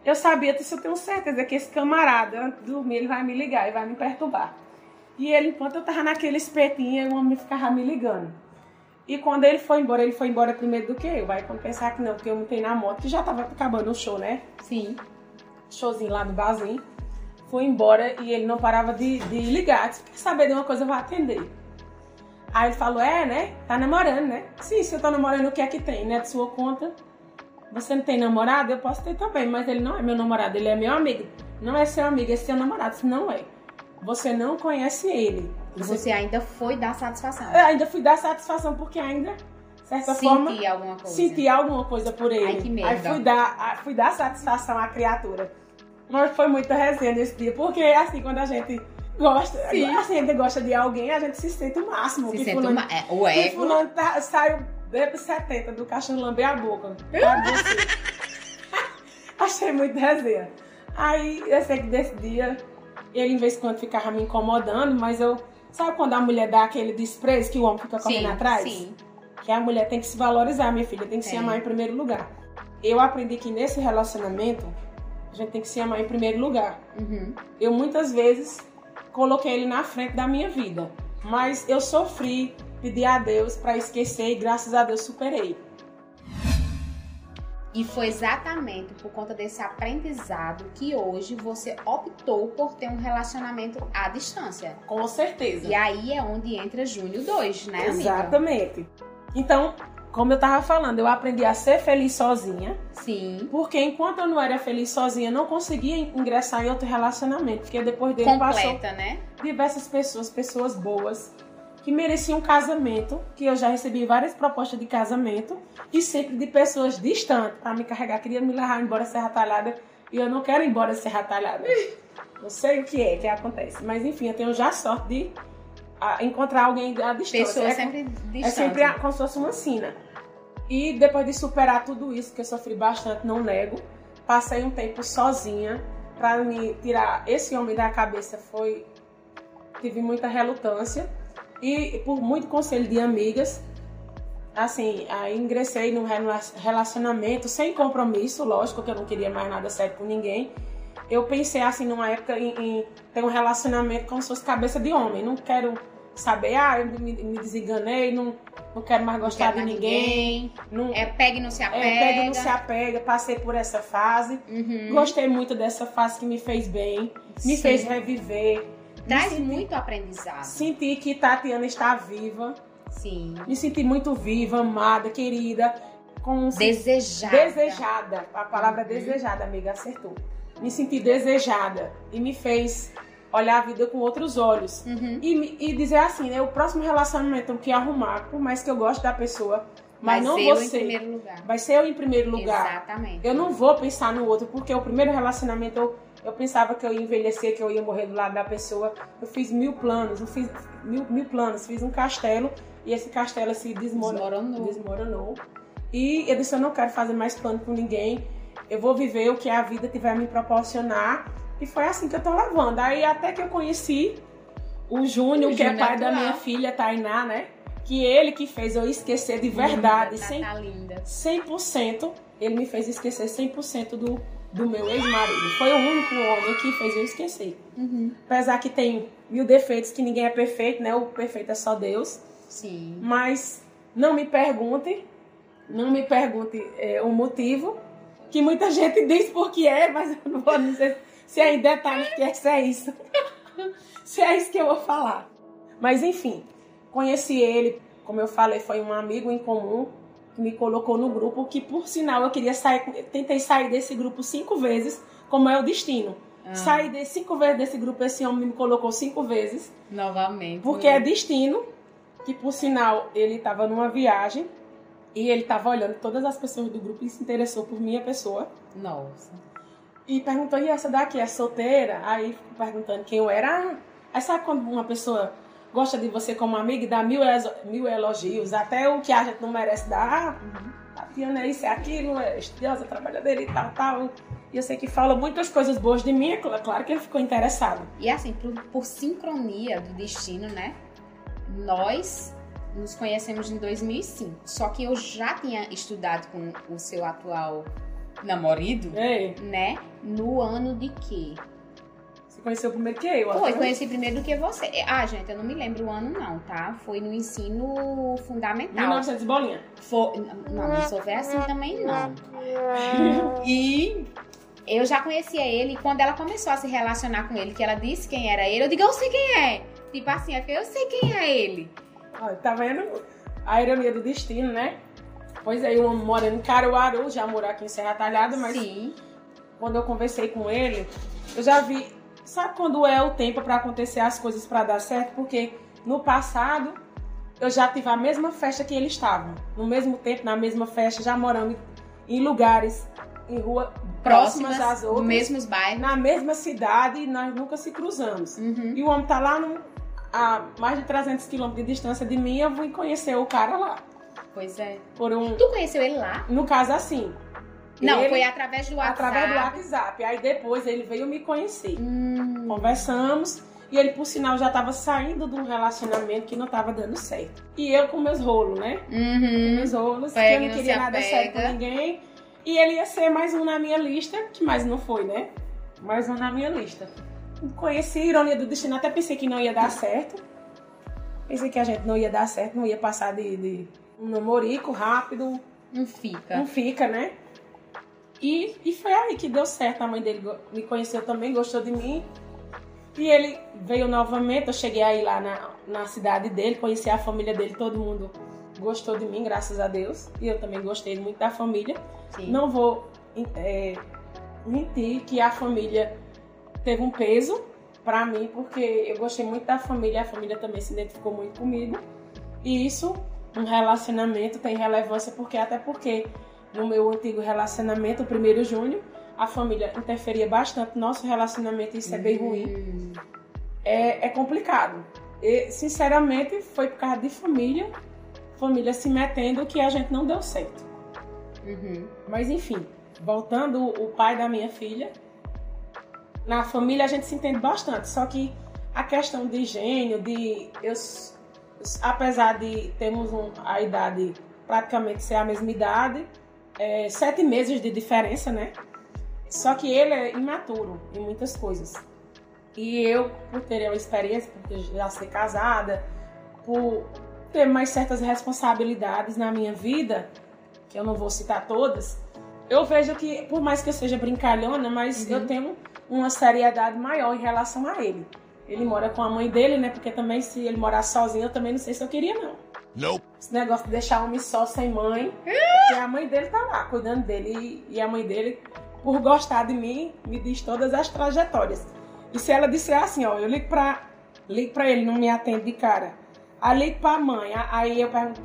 Eu sabia, disse, eu tenho certeza que esse camarada, antes de dormir, ele vai me ligar e vai me perturbar. E ele, enquanto eu tava naquele espetinho, o homem ficava me ligando. E quando ele foi embora, ele foi embora primeiro do que eu. Vai quando pensar que não, porque eu montei na moto, que já tava acabando o show, né? Sim. Showzinho lá no barzinho. Fui embora e ele não parava de, de ligar. Se quer saber de uma coisa, eu vou atender. Aí ele falou, é, né? Tá namorando, né? Sim, se eu tô namorando, o que é que tem, né? De sua conta. Você não tem namorado? Eu posso ter também, mas ele não é meu namorado, ele é meu amigo. Não é seu amigo, é seu namorado. Se não é. Você não conhece ele. Você ainda foi dar satisfação. Eu ainda fui dar satisfação porque ainda, de certa Senti forma, alguma coisa. senti alguma coisa por ele. Ai, que merda. Aí fui dar, fui dar satisfação à criatura. Mas foi muita resenha nesse dia, porque assim, quando a gente gosta, Sim. a gente gosta de alguém, a gente se sente o máximo. Se que sente fulano, uma... é, o que ego. fulano tá, saiu bebo 70 do cachorro lamber a boca. [laughs] Você. [laughs] Achei muito resenha. Aí eu sei que desse dia, ele em vez de quando ficava me incomodando, mas eu. Sabe quando a mulher dá aquele desprezo que o homem fica correndo Sim, atrás? sim. Que a mulher tem que se valorizar, minha filha, tem que se Tem. amar em primeiro lugar. Eu aprendi que nesse relacionamento, a gente tem que se amar em primeiro lugar. Uhum. Eu muitas vezes coloquei ele na frente da minha vida, mas eu sofri, pedi a Deus para esquecer e graças a Deus superei. E foi exatamente por conta desse aprendizado que hoje você optou por ter um relacionamento à distância. Com certeza. E aí é onde entra Júnior 2, né, amiga? Exatamente. Então, como eu tava falando, eu aprendi a ser feliz sozinha, Sim. porque enquanto eu não era feliz sozinha, eu não conseguia ingressar em outro relacionamento, porque depois dele passou Completa, né? diversas pessoas, pessoas boas, que mereciam um casamento, que eu já recebi várias propostas de casamento, e sempre de pessoas distantes, para me carregar, queria me levar embora Serra Talhada, e eu não quero ir embora Serra Talhada. Eu sei o que é que acontece, mas enfim, eu tenho já sorte de encontrar alguém à distância. Pessoa É sempre distante. é sempre a- como se fosse uma sina. E depois de superar tudo isso, que eu sofri bastante, não nego, passei um tempo sozinha para me tirar esse homem da cabeça. Foi. Tive muita relutância. E por muito conselho de amigas, assim, aí ingressei num rela- relacionamento sem compromisso, lógico que eu não queria mais nada sério com ninguém. Eu pensei assim numa época em, em ter um relacionamento como se fosse cabeça de homem. Não quero saber, ah, eu me, me desenganei, não, não quero mais gostar de mais ninguém. Não, É pega e não se é, apega. pega e não se apega, passei por essa fase. Uhum. Gostei muito dessa fase que me fez bem, me Sim. fez reviver. Traz senti- muito aprendizado. Senti que Tatiana está viva. Sim. Me senti muito viva, amada, querida. Com Desejada. desejada. A palavra Uhum. desejada, amiga, acertou. Me senti desejada e me fez olhar a vida com outros olhos. Uhum. E, e dizer assim, né? O próximo relacionamento que arrumar, por mais que eu goste da pessoa, mas, não eu você. em primeiro lugar. Vai ser eu em primeiro lugar. Exatamente. Eu não vou pensar no outro, porque o primeiro relacionamento eu, eu pensava que eu ia envelhecer, que eu ia morrer do lado da pessoa. Eu fiz mil planos, eu fiz mil, mil planos, fiz um castelo e esse castelo se desmoronou. Desmoronou. E eu disse: eu não quero fazer mais plano com ninguém, eu vou viver o que a vida tiver a me proporcionar. E foi assim que eu tô levando. Aí até que eu conheci o Júnior, O que é Júnior pai da atual. minha filha, Tainá, né? Que ele que fez eu esquecer de verdade, Linda, sem Tá linda. 100%, ele me fez esquecer 100% do, do meu ex-marido. Foi o único homem que fez eu esquecer. Uhum. Apesar que tem mil defeitos, que ninguém é perfeito, né? O perfeito é só Deus. Sim. Mas não me pergunte, não me pergunte é, o motivo, que muita [laughs] gente diz por que é, mas eu não vou dizer se é em detalhes que é, se é isso. [laughs] se é isso que eu vou falar. Mas enfim, conheci ele, como eu falei, foi um amigo em comum que me colocou no grupo, que por sinal eu queria sair, tentei sair desse grupo cinco vezes, como é o destino. Ah. Saí de cinco vezes desse grupo, esse homem me colocou cinco vezes. Novamente. Porque é destino, que por sinal ele estava numa viagem e ele estava olhando todas as pessoas do grupo e se interessou por minha pessoa. Nossa. E perguntou, e essa daqui é solteira? Aí ficou perguntando quem eu era. Aí sabe quando uma pessoa gosta de você como amiga e dá mil, mil elogios, até o que a gente não merece dar. Ah, Tatiana é isso, é aquilo, é estudiosa, trabalhadeira e tal, tal. E eu sei que fala muitas coisas boas de mim, é cl- claro que ele ficou interessado. E assim, por, por sincronia do destino, né? Nós nos conhecemos em 2005. Só que eu já tinha estudado com o seu atual namorado, né? No ano de quê? Você conheceu primeiro que eu? Foi, conheci primeiro do que você. Ah, gente, eu não me lembro o ano não, tá? Foi no ensino fundamental. 1900 bolinha. Foi, não, não sou assim também não. [laughs] E eu já conhecia ele e quando ela começou a se relacionar com ele, que ela disse quem era ele, eu digo, eu sei quem é. Tipo assim, é eu sei quem é ele. Olha, tá vendo a ironia do destino, né? Pois é, eu moro em Caruaru, já moro aqui em Serra Talhada, mas Sim. quando eu conversei com ele, eu já vi. Sabe quando é o tempo para acontecer as coisas para dar certo? Porque no passado eu já tive a mesma festa que ele estava. No mesmo tempo, na mesma festa, já morando em lugares, em rua próximas, Próximas, às outras, mesmos bairros. na mesma cidade e nós nunca se cruzamos. Uhum. E o homem tá lá no- a mais de 300 quilômetros de distância de mim, eu vim conhecer o cara lá. Pois é. Por um. Tu conheceu ele lá? No caso, assim. Não, ele- foi através do WhatsApp. através do WhatsApp. Aí depois ele veio me conhecer. Hum, Conversamos. E ele, por sinal, já estava saindo de um relacionamento que não estava dando certo. E eu com meus rolos, né? uhum. Meus rolos, que Pega eu e não não queria se nada sério com ninguém. E ele ia ser mais um na minha lista, que mais não foi, né? Mais um na minha lista. Conheci a ironia do destino, até pensei que não ia dar certo. Pensei que a gente não ia dar certo, não ia passar de, de um namorico rápido, Não fica. não fica, né? E, e foi aí que deu certo. A mãe dele me conheceu também, gostou de mim. E ele veio novamente. Eu cheguei aí lá na, na cidade dele, conheci a família dele, todo mundo gostou de mim, graças a Deus. E eu também gostei muito da família. Sim. Não vou é, mentir que a família teve um peso pra mim, porque eu gostei muito da família, a família também se identificou muito comigo. E isso, um relacionamento tem relevância, porque até porque no meu antigo relacionamento, o primeiro Júnior, a família interferia bastante no nosso relacionamento e isso é bem ruim. Hum, É, é complicado. E, sinceramente, foi por causa de família, família se metendo que a gente não deu certo. uhum. Mas enfim, voltando o pai da minha filha, na família a gente se entende bastante, só que a questão de gênio, de eu, apesar de termos um- a idade praticamente ser a mesma idade, é, sete meses de diferença, né? Só que ele é imaturo em muitas coisas. E eu, por ter uma experiência, por já ser casada, por ter mais certas responsabilidades na minha vida, que eu não vou citar todas, eu vejo que, por mais que eu seja brincalhona, mas Uhum. eu tenho uma seriedade maior em relação a ele. Ele mora com a mãe dele, né? Porque também se ele morar sozinho, eu também não sei se eu queria, não. Nope. Esse negócio de deixar homem só sem mãe. Porque a mãe dele tá lá, cuidando dele. E, e a mãe dele, por gostar de mim, me diz todas as trajetórias. E se ela disser assim, ó, eu ligo pra, ligo pra ele, não me atende de cara. Aí ligo pra mãe, aí eu pergunto,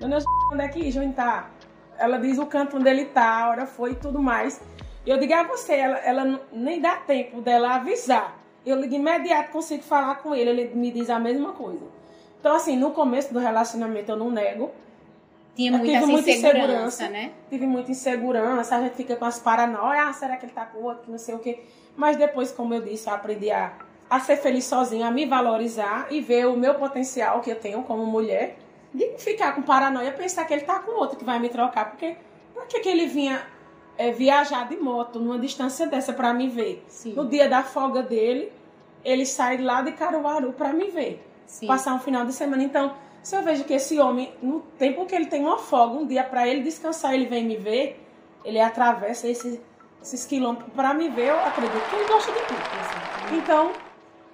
Dona onde é que Júnior tá? Ela diz o canto onde ele tá, a hora foi e tudo mais. E eu digo a você, ela, ela nem dá tempo dela avisar. Eu ligo imediato, consigo falar com ele, ele me diz a mesma coisa. Então, assim, no começo do relacionamento eu não nego. Tinha muita, tive muita insegurança, insegurança. né? Tive muita insegurança, a gente fica com as paranoias, ah, será que ele tá com outro, não sei o quê. Mas depois, como eu disse, eu aprendi a, a ser feliz sozinha, a me valorizar e ver o meu potencial que eu tenho como mulher. De ficar com paranoia, pensar que ele tá com outro que vai me trocar. Porque por que, que ele vinha é, viajar de moto numa distância dessa pra me ver? Sim. No dia da folga dele, ele sai lá de Caruaru pra me ver Sim. passar um final de semana. Então, se eu vejo que esse homem, no tempo que ele tem uma folga, um dia para ele descansar, ele vem me ver, ele atravessa esse- esses quilômetros para me ver, eu acredito que ele gosta de tudo. Então,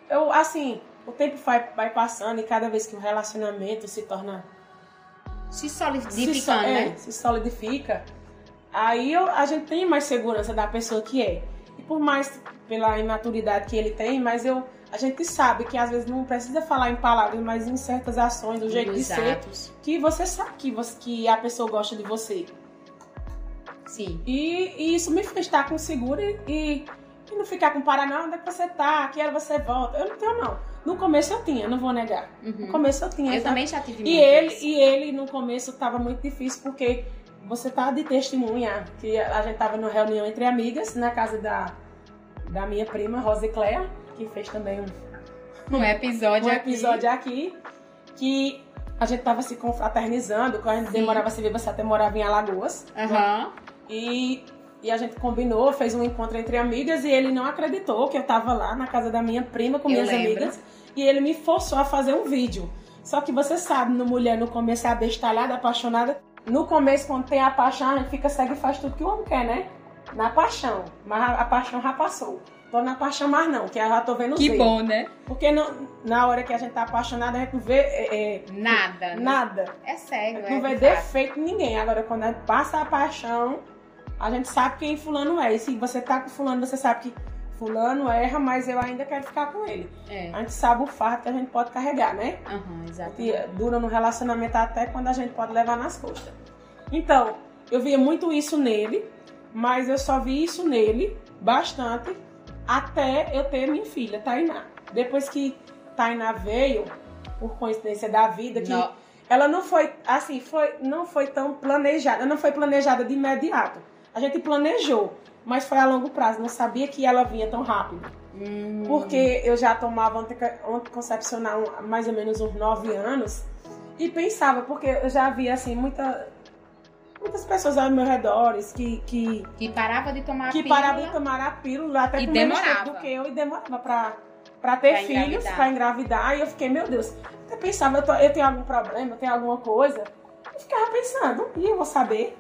eu, assim, o tempo vai, vai passando e cada vez que o relacionamento se torna Se se, solidificando, so- é, né? se solidifica, aí eu- a gente tem mais segurança da pessoa que é. E por mais pela imaturidade que ele tem, mas eu a gente sabe que às vezes não precisa falar em palavras, mas em certas ações, do jeito de Dos ser, atos. que você sabe que, você, que a pessoa gosta de você. Sim. E, e isso me fez estar com seguro e, e, e não ficar com paranoia, onde é que você tá, que hora você volta. Eu não tenho, não. No começo eu tinha, não vou negar. No Uhum. começo eu tinha. Eu sabe? também já tive E ele, isso. e ele no começo tava muito difícil porque você tá de testemunha que a gente tava numa reunião entre amigas na casa da, da minha prima Rosa Cléa, que fez também um, Um episódio, um aqui. episódio aqui, que a gente tava se confraternizando, quando a gente demorava a se ver, você até morava em Alagoas. Aham. E E a gente combinou, fez um encontro entre amigas e ele não acreditou que eu tava lá na casa da minha prima com Eu minhas lembro. amigas. E ele me forçou a fazer um vídeo. Só que você sabe, no mulher no começo é abestalhada, apaixonada. No começo, quando tem a paixão, a gente fica cego e faz tudo que o homem quer, né? Na paixão. Mas a paixão já passou. Tô na paixão mais não, que eu já tô vendo os Que erros. bom, né? Porque no- na hora que a gente tá apaixonada, a gente não vê é, é, Nada. né? nada. É cego, é. Não vê de fato. defeito em ninguém. Agora, quando a gente passa a paixão, a gente sabe quem fulano é. E se você tá com fulano, você sabe que fulano erra, mas eu ainda quero ficar com ele. É. A gente sabe o fardo que a gente pode carregar, né? Aham, exato. Que dura no relacionamento até quando a gente pode levar nas costas. Então, eu via muito isso nele, mas eu só vi isso nele bastante até eu ter minha filha, Tainá. Depois que Tainá veio, por coincidência da vida, que Não. ela não foi, assim, foi, não foi tão planejada, não foi planejada de imediato. A gente planejou, mas foi a longo prazo, não sabia que ela vinha tão rápido. Hum, Porque eu já tomava anticoncepcional há mais ou menos uns 9 anos e pensava, porque eu já via assim, muita, muitas pessoas ao meu redor que, que, Que parava de tomar que a pílula. paravam de tomar a pílula até E com menos demorava. tempo do que eu e demorava pra, pra ter Pra filhos, engravidar. pra engravidar. E eu fiquei, meu Deus, eu pensava, eu, tô- eu tenho algum problema, eu tenho alguma coisa. Eu ficava pensando, e eu vou saber.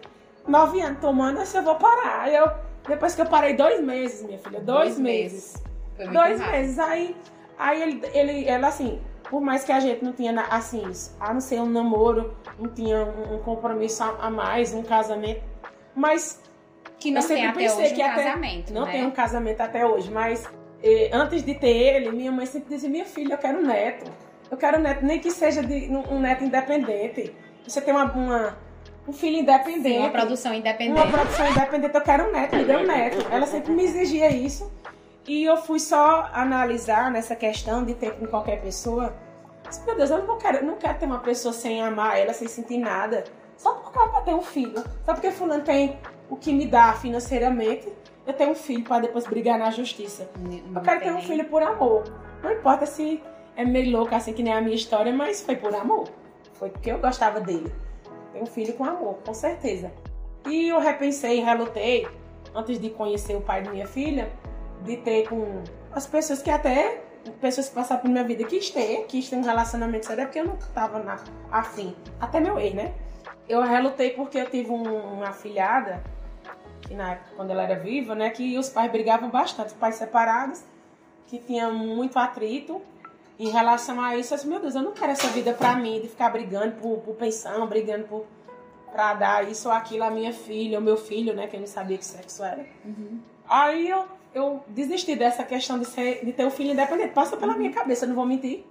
Nove anos tomando, se eu vou parar. Aí eu, depois que eu parei dois meses, minha filha, dois, Dois meses. meses. Dois meses. Aí, aí ele, ele, ela assim, por mais que a gente não tinha, assim, a não ser um namoro, não tinha um, um compromisso a, a mais, um casamento, mas Que não Eu sempre tem até pensei um que até- casamento, não né? tem um casamento até hoje. Mas eh, antes de ter ele, minha mãe sempre dizia: Minha filha, eu quero um neto. Eu quero um neto, nem que seja de, um um neto independente. Você tem uma, uma- um filho independente. Sim, uma produção independente. Uma produção independente, eu quero um neto, me dê um neto. Ela sempre me exigia isso. E eu fui só analisar nessa questão de ter com qualquer pessoa. Disse, Meu Deus, eu não quero, não quero ter uma pessoa sem amar ela, sem sentir nada. Só por causa pra ter um filho. Só porque fulano tem o que me dá financeiramente, eu tenho um filho para depois brigar na justiça. Eu quero ter um filho por amor. Não importa se é meio louco assim que nem a minha história, mas foi por amor. Foi porque eu gostava dele. Ter um filho com amor, com certeza. E eu repensei, relutei, antes de conhecer o pai de minha filha, de ter com as pessoas que até, pessoas que passaram por minha vida, quis ter, quis ter um relacionamento sério, é porque eu não tava na, afim. Até meu ex, né? Eu relutei porque eu tive um- uma afilhada, que na época, quando ela era viva, né, que os pais brigavam bastante, os pais separados, que tinha muito atrito. Em relação a isso, eu disse, meu Deus, eu não quero essa vida pra mim, de ficar brigando por, por pensão, brigando por, pra dar isso ou aquilo à minha filha, ao meu filho, né, que eu não sabia que sexo era. Uhum. Aí eu, eu desisti dessa questão de, ser, de ter um filho independente. Passou pela minha cabeça, não vou mentir.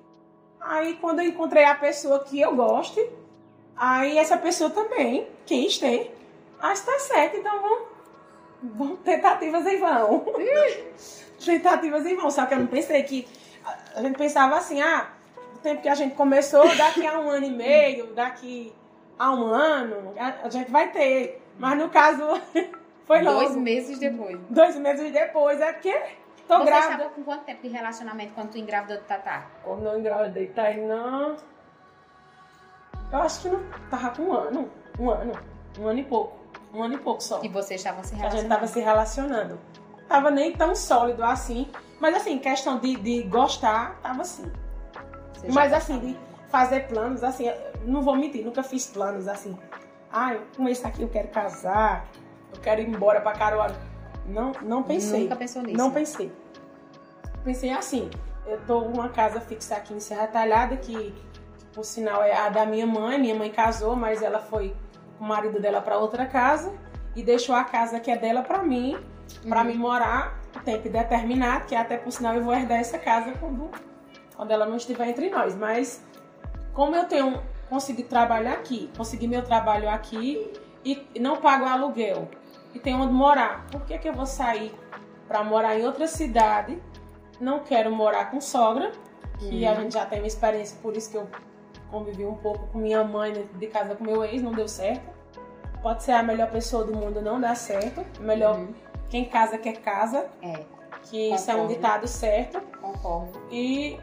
Aí quando eu encontrei a pessoa que eu goste, aí essa pessoa também quis ter. Ah, está certo, então vamos, vamos tentativas em vão. [laughs] tentativas em vão. Só que eu não pensei que. A gente pensava assim, ah, o tempo que a gente começou, daqui a um ano e meio, daqui a um ano, a, a gente vai ter. Mas no caso, foi logo. Dois meses depois. Dois meses depois, é que tô Você grávida. estava com quanto tempo de relacionamento quando tu engravidou de Tatá? Quando eu engravidei, tá aí, não. Eu acho que não tava com um ano. Um ano. Um ano e pouco. Um ano e pouco só. E vocês estavam se A gente relacionando? tava se relacionando. Tava nem tão sólido assim. Mas assim, questão de, de gostar, tava assim. Você Mas gostava? assim, de fazer planos, assim, não vou mentir, nunca fiz planos assim. Ah, eu- com esse aqui eu quero casar, eu quero ir embora pra Caruaru. Não, não pensei. Nunca pensou nisso? Não pensei. Pensei assim, eu tô numa casa fixa aqui em Serra Talhada, que por sinal é a da minha mãe. Minha mãe casou, mas ela foi com o marido dela pra outra casa e deixou a casa que é dela pra mim, pra Uhum. mim morar o tempo determinado, que até por sinal eu vou herdar essa casa quando, quando ela não estiver entre nós. Mas como eu tenho consegui trabalhar aqui, consegui meu trabalho aqui e não pago aluguel e tenho onde morar, por que, que eu vou sair para morar em outra cidade? Não quero morar com sogra, que a gente já tem uma experiência, por isso que eu convivi um pouco com minha mãe de casa com meu ex, não deu certo. Pode ser a melhor pessoa do mundo, não dá certo. Melhor Uhum. quem casa quer casa, É, que isso é um Concordo. ditado certo. concordo. E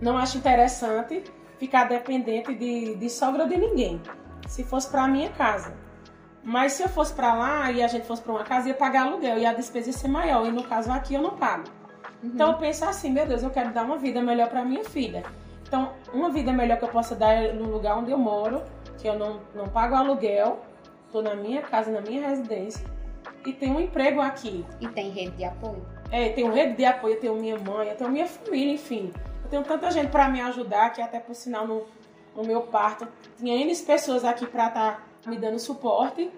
não acho interessante ficar dependente de, de sogra de ninguém. Se fosse para minha casa. Mas se eu fosse pra lá e a gente fosse pra uma casa, ia pagar aluguel e a despesa ia ser maior. E no caso aqui eu não pago. Uhum. Então eu penso assim, meu Deus, eu quero dar uma vida melhor pra minha filha. Então, uma vida melhor que eu possa dar é no lugar onde eu moro, que eu não, não pago aluguel, tô na minha casa, na minha residência, e tenho um emprego aqui. E tem rede de apoio? É, tenho rede de apoio, eu tenho minha mãe, eu tenho minha família, enfim. Eu tenho tanta gente pra me ajudar que até por sinal no, no meu parto tinha N pessoas aqui pra estar me dando suporte,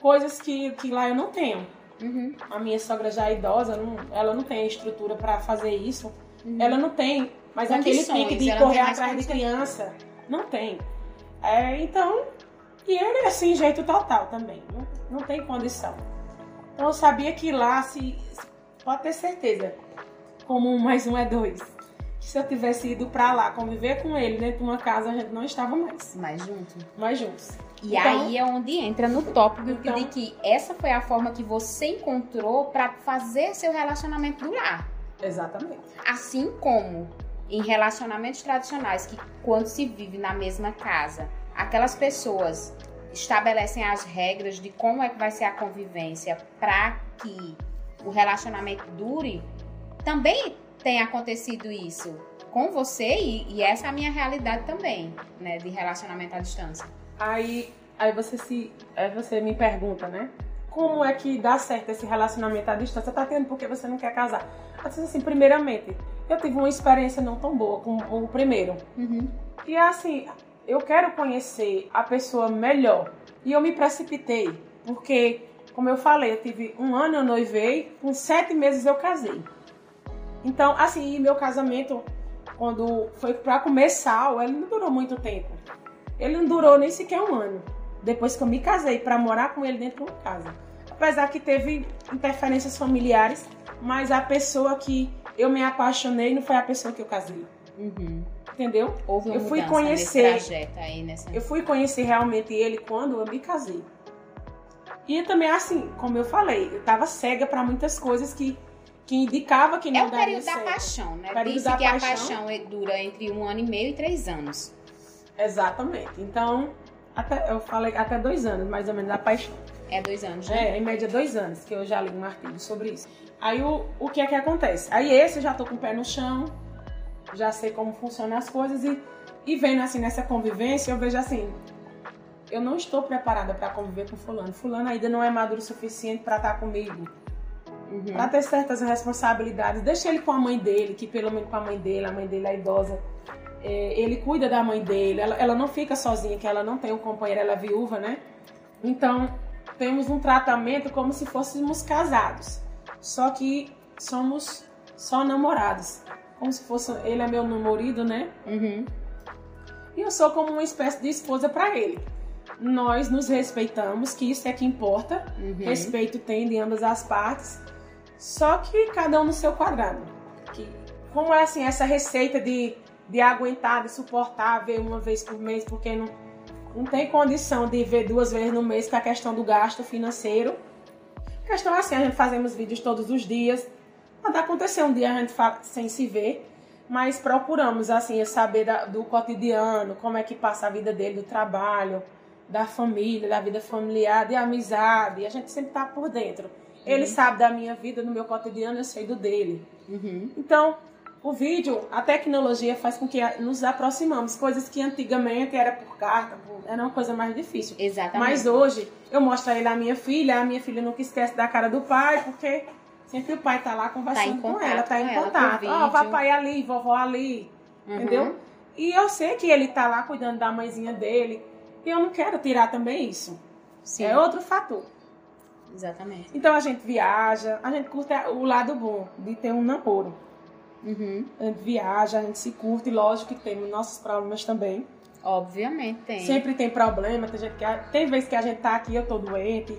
coisas que, que lá eu não tenho. Uhum. A minha sogra já é idosa, não- ela não tem estrutura pra fazer isso. Uhum. Ela não tem, mas aquele pique de correr atrás de criança, não tem. É, então, e ele é assim, jeito total também. Não, não tem condição. Então eu sabia que lá, se, pode ter certeza, como um mais um é dois. Se eu tivesse ido pra lá, conviver com ele dentro de uma casa, a gente não estava mais, Mais junto. mais juntos. E Então- aí é onde entra no tópico Então- de que essa foi a forma que você encontrou pra fazer seu relacionamento durar. Exatamente. Assim como em relacionamentos tradicionais, que quando se vive na mesma casa, aquelas pessoas estabelecem as regras de como é que vai ser a convivência para que o relacionamento dure, também tem acontecido isso com você e, e essa é a minha realidade também, né, de relacionamento à distância. Aí, aí você se, aí você me pergunta, né? Como é que dá certo esse relacionamento à distância? Tá tendo porque você não quer casar? Disse assim, primeiramente, eu tive uma experiência não tão boa com o primeiro. Uhum. E assim, eu quero conhecer a pessoa melhor. E eu me precipitei, porque, como eu falei, eu tive um ano eu noivei, com sete meses eu casei. Então, assim, meu casamento, quando foi pra começar, ele não durou muito tempo. Ele não durou nem sequer um ano. Depois que eu me casei, pra morar com ele dentro de uma casa. Apesar que teve interferências familiares, mas a pessoa que eu me apaixonei não foi a pessoa que eu casei. Uhum. Entendeu? Houve uma Eu fui conhecer- aí, nessa... Eu fui conhecer realmente ele quando eu me casei. E também, assim, como eu falei, eu tava cega pra muitas coisas que, que indicava que não É o daria período da certo. paixão, né? Período da que a paixão. paixão é- dura entre um ano e meio e três anos. Exatamente. Então, até, eu falei até dois anos, mais ou menos, da paixão. É dois anos, né? É, em média dois anos, que eu já li um artigo sobre isso. Aí o, o que é que acontece? Aí esse eu já tô com o pé no chão, já sei como funcionam as coisas e, e vendo assim nessa convivência, eu vejo assim, eu não estou preparada para conviver com fulano. Fulano ainda não é maduro o suficiente para estar comigo, Uhum. para ter certas responsabilidades. Deixa ele com a mãe dele, que pelo menos com a mãe dele, a mãe dele é idosa. É, ele cuida da mãe dele, ela, ela não fica sozinha, que ela não tem um companheiro, ela é viúva, né? Então, temos um tratamento como se fôssemos casados. Só que somos só namorados. Como se fosse ele é meu namorado, né? Uhum. E eu sou como uma espécie de esposa para ele. Nós nos respeitamos, que isso é que importa. Uhum. Respeito tem de ambas as partes. Só que cada um no seu quadrado. Que, como é assim, essa receita de, de aguentar, de suportar, ver uma vez por mês, porque não, não tem condição de ver duas vezes no mês com a questão do gasto financeiro. A questão é assim, a gente fazemos vídeos todos os dias. Pode acontecer um dia a gente fala sem se ver, mas procuramos assim saber da- do cotidiano, como é que passa a vida dele, do trabalho, da família, da vida familiar, de amizade. A gente sempre tá por dentro. Ele sabe da minha vida, do meu cotidiano, eu sei do dele. Uhum. Então, o vídeo, a tecnologia faz com que nos aproximamos, coisas que antigamente era por carta, era uma coisa mais difícil. Exatamente. Mas hoje eu mostro a ele a minha filha, a minha filha nunca esquece da cara do pai, porque sempre o pai tá lá conversando com contato ela, tá com em contato. Ó, vídeo. papai ali, vovó ali, Uhum. entendeu? E eu sei que ele tá lá cuidando da mãezinha dele, e eu não quero tirar também isso. Sim, É outro fator. Exatamente. Então a gente viaja, a gente curte o lado bom de ter um namoro. Uhum. A gente viaja, a gente se curte, lógico que tem nossos problemas também. Obviamente tem. Sempre tem problema, tem, gente que, tem vezes que a gente tá aqui, eu tô doente,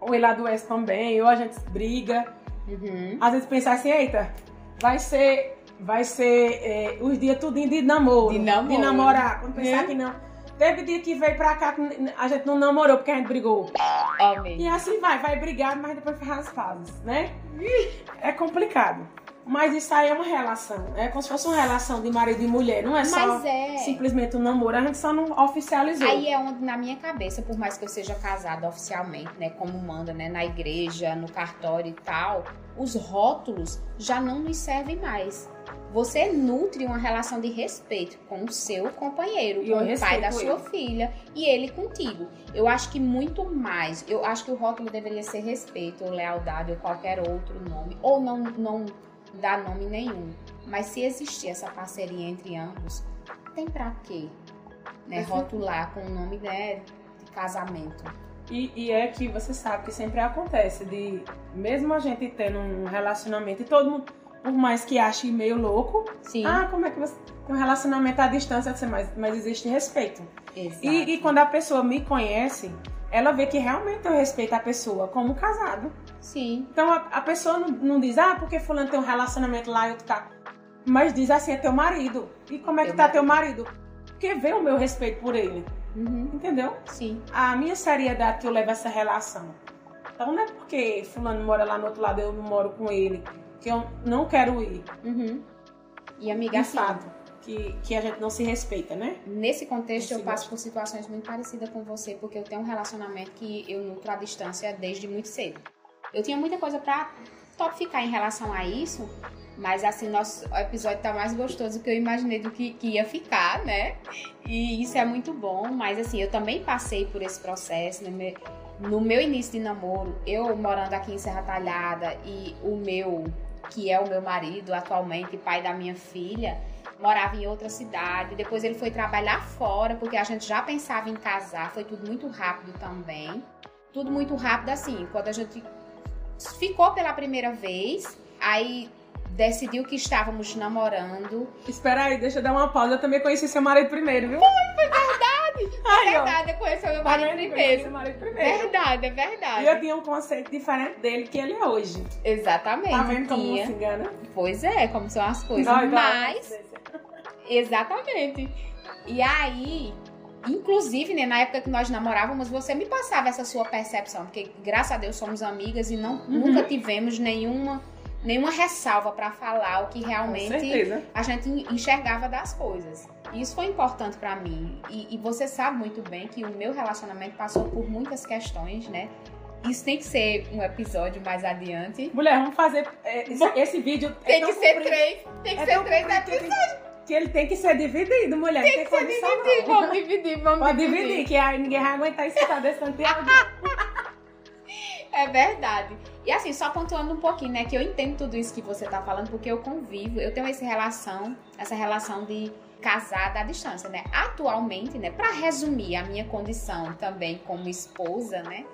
ou ele adoece também, ou a gente briga. Uhum. Às vezes pensa assim, eita, vai ser, vai ser é, os dias tudinho de namoro. De namoro. De namorar. Quando pensar É. que não. Teve dia que veio pra cá, a gente não namorou porque a gente brigou. Amém. E assim vai, vai brigar, mas depois faz as pazes, né? É complicado. Mas isso aí é uma relação. É como se fosse uma relação de marido e mulher. Não é só Mas é. simplesmente um namoro. A gente só não oficializou. Aí é onde, na minha cabeça, por mais que eu seja casada oficialmente, né, como manda, né, na igreja, no cartório e tal, os rótulos já não nos servem mais. Você nutre uma relação de respeito com o seu companheiro, E com o pai da sua filha e ele contigo. Eu acho que muito mais. Eu acho que o rótulo deveria ser respeito, ou lealdade, ou qualquer outro nome, ou não, não dar nome nenhum. Mas se existir essa parceria entre ambos, tem pra quê? Né, rotular com o nome né, de casamento. E, e é que você sabe que sempre acontece de, mesmo a gente tendo um relacionamento e todo mundo, por mais que ache meio louco, Sim, ah, como é que você um relacionamento à distância, assim, mas, mas existe respeito. E, e quando a pessoa me conhece, ela vê que realmente eu respeito a pessoa como casado. Sim, Então a, a pessoa não, não diz, ah, porque fulano tem um relacionamento lá e outro tá. Mas diz assim, é teu marido. E como é que Teu tá teu marido? Porque vê o meu respeito por ele. uhum, Entendeu? sim, a minha seriedade que eu levo essa relação. Então não é porque fulano mora lá no outro lado, eu não moro com ele, que eu não quero ir. uhum. E amiga, assim, que, que a gente não se respeita, né? Nesse contexto, eu passo por situações muito parecidas com você, porque eu tenho um relacionamento que eu nutro à distância desde muito cedo. Eu tinha muita coisa pra topificar em relação a isso, mas assim, nosso episódio tá mais gostoso do que eu imaginei do que, que ia ficar, né? E isso é muito bom, mas assim, eu também passei por esse processo. No meu, no meu início de namoro, eu morando aqui em Serra Talhada e o meu, que é o meu marido atualmente, pai da minha filha, morava em outra cidade. Depois ele foi trabalhar fora, porque a gente já pensava em casar. Foi tudo muito rápido também. Tudo muito rápido assim. Quando a gente ficou pela primeira vez, aí decidiu que estávamos namorando. Espera aí, deixa eu dar uma pausa. Eu também conheci seu marido primeiro, viu? Foi verdade! Ó. verdade, eu conheci meu marido primeiro. seu marido primeiro. Verdade, é verdade. E eu tinha um conceito diferente dele que ele é hoje. Exatamente. Tá vendo como se engana? Pois é, como são as coisas. Vai, vai. Mas Exatamente. E aí, inclusive, né, na época que nós namorávamos, você me passava essa sua percepção, porque graças a Deus somos amigas e não, Uhum. nunca tivemos nenhuma, nenhuma ressalva pra falar o que realmente a gente enxergava das coisas. Isso foi importante pra mim. E, e você sabe muito bem que o meu relacionamento passou por muitas questões, né? Isso tem que ser um episódio mais adiante. Mulher, vamos fazer é, esse, esse vídeo. é Tem tão que ser comprido- três, tem que é ser três episódios. ele- Que ele tem que ser dividido, mulher. Tem que ser Dividir, vamos dividir, vamos Pode dividir, que aí ninguém vai aguentar isso tá desse áudio. É verdade. E assim, só pontuando um pouquinho, né? Que eu entendo tudo isso que você tá falando, porque eu convivo, eu tenho essa relação, essa relação de casada à distância, né? Atualmente, né? Pra resumir a minha condição também como esposa, né?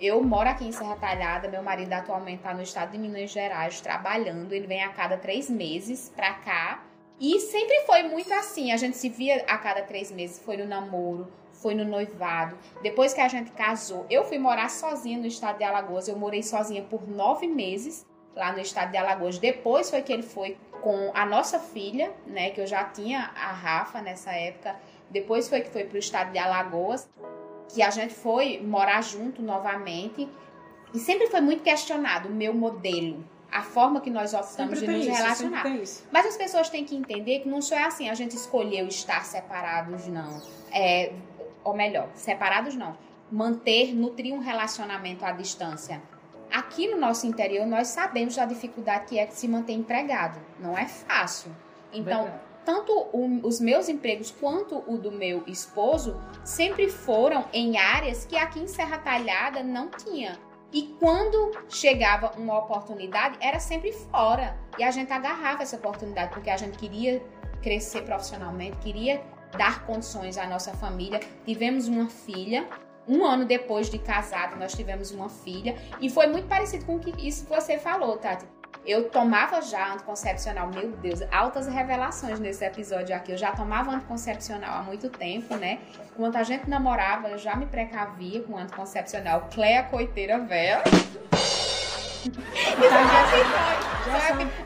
Eu moro aqui em Serra Talhada, meu marido atualmente tá no estado de Minas Gerais trabalhando, ele vem a cada três meses pra cá. E sempre foi muito assim, a gente se via a cada três meses, foi no namoro, foi no noivado. Depois que a gente casou, eu fui morar sozinha no estado de Alagoas. Eu morei sozinha por nove meses lá no estado de Alagoas. Depois foi que ele foi com a nossa filha, né? Que eu já tinha a Rafa nessa época. Depois foi que foi para o estado de Alagoas, que a gente foi morar junto novamente. E sempre foi muito questionado o meu modelo, a forma que nós optamos Sempre de nos isso, relacionar. Mas as pessoas têm que entender que não só é assim, a gente escolheu estar separados, não. É, ou melhor, separados não. Manter, nutrir um relacionamento à distância. Aqui no nosso interior, nós sabemos da dificuldade que é se manter empregado. Não é fácil. Então, Verdade. tanto o- os meus empregos quanto o do meu esposo sempre foram em áreas que aqui em Serra Talhada não tinha. E quando chegava uma oportunidade, era sempre fora. E a gente agarrava essa oportunidade, porque a gente queria crescer profissionalmente, queria dar condições à nossa família. Tivemos uma filha. Um ano depois de casado, nós tivemos uma filha. E foi muito parecido com o que isso você falou, Tati. Eu tomava já anticoncepcional, meu Deus, altas revelações nesse episódio aqui. Eu já tomava anticoncepcional há muito tempo, né? Enquanto a gente namorava, eu já me precavia com anticoncepcional. Cleia Coiteira Véia.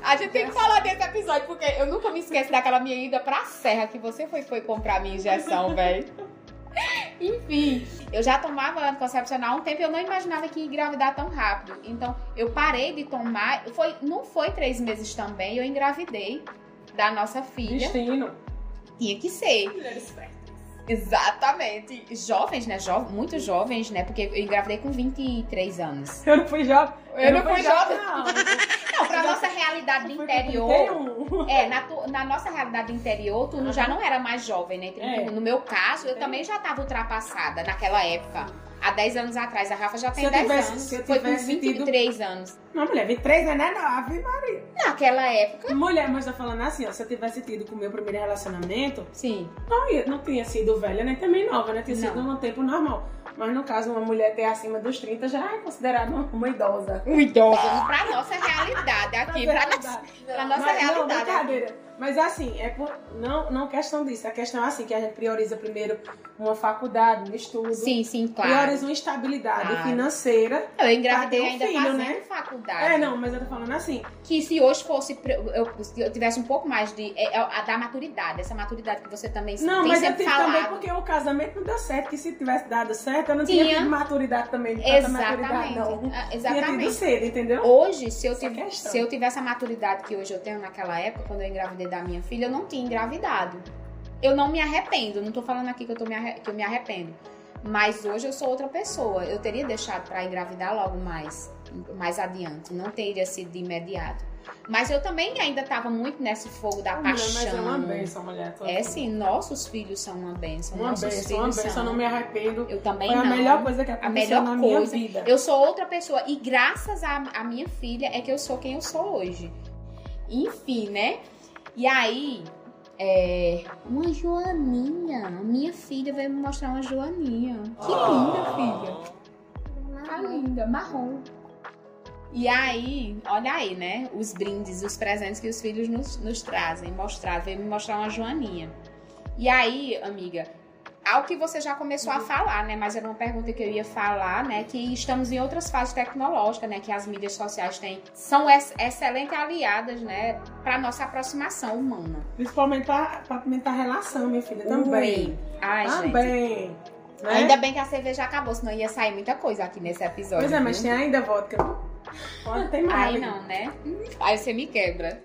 A gente tem que falar desse episódio, porque eu nunca me esqueço daquela minha ida pra serra que você foi, foi comprar minha injeção, [laughs] velho. Enfim, eu já tomava anticoncepcional há um tempo e eu não imaginava que ia engravidar tão rápido. Então, eu parei de tomar. Foi, não foi três meses também, eu engravidei da nossa filha. Destino. Tinha que ser. Mulheres. Exatamente. Jovens, né? Jo muito jovens, né? Porque eu engravidei com 23 anos. Eu não fui jovem. Eu não fui jovem. Não. Não, pra nossa realidade do interior. 31. É, na, tu- na nossa realidade do interior, tu já não era mais jovem, né? É. No meu caso, eu também já tava ultrapassada naquela época. Há 10 anos atrás, a Rafa já tem Se eu 10 tivesse- anos. se eu Foi com tivesse tido- 23 anos. Não, mulher, 23 anos é nove, Maria. Naquela época, Mulher, mas tô falando assim, ó, se eu tivesse tido com o meu primeiro relacionamento, sim. não, ia, não tinha sido velha, nem também nova, né? Tinha sido Não. um tempo normal. Mas no caso, uma mulher ter acima dos 30 já é considerada uma, uma idosa. Um idoso. Pra nossa realidade aqui, pra, Nossa nossa, pra nossa Mas, não, realidade. aqui. brincadeira. Mas assim, é por, não, não questão disso. A questão é assim, que a gente prioriza primeiro uma faculdade, um estudo. Sim, sim, claro. Prioriza uma estabilidade Claro. financeira. Eu engravidei um ainda filho, fazendo né? faculdade. É, não, mas eu tô falando assim. Que se hoje fosse. Eu, eu tivesse um pouco mais de. É, é a da maturidade, essa maturidade que você também Não, mas eu tive também falado. porque o casamento não deu certo. Que se tivesse dado certo, eu não Tinha. tinha maturidade também. de tanta maturidade, Exatamente. não. Ah, Tinha tido Exatamente. cedo, entendeu? Hoje, se eu, é tive, se eu tivesse a maturidade que hoje eu tenho naquela época, quando eu engravidei da minha filha, eu não tinha engravidado. Eu não me arrependo, não tô falando aqui que eu, tô me que eu me arrependo. Mas hoje eu sou outra pessoa. Eu teria deixado pra engravidar logo mais, mais adiante. Não teria sido de imediato. Mas eu também ainda tava muito nesse fogo da Mulher, paixão. mas é uma benção, mulher. É sim, nossos filhos são uma bênção. Uma nossos benção, filhos uma benção. são. Eu não me arrependo. Eu também Foi a não. melhor coisa que a aconteceu melhor na minha coisa. vida. Eu sou outra pessoa. E graças à minha filha é que eu sou quem eu sou hoje. Enfim, né? E aí, é, uma Joaninha. Minha filha veio me mostrar uma Joaninha. Que linda, filha. Tá linda, marrom. E aí, olha aí, né? Os brindes, os presentes que os filhos nos, nos trazem. Mostrar, veio me mostrar uma Joaninha. E aí, amiga, ao que você já começou a falar, né? Mas era uma pergunta que eu ia falar, né? Que estamos em outras fases tecnológicas, né? Que as mídias sociais têm, são ex excelentes aliadas, né? Para nossa aproximação humana. Principalmente pra pimentar a relação, minha filha. Também. Ui. Ai, gente. Também. Né? Ainda bem que a cerveja acabou, senão ia sair muita coisa aqui nesse episódio. Pois é, mas tem ainda vodka. Pode ter mais. Aí não, né? Aí você me quebra.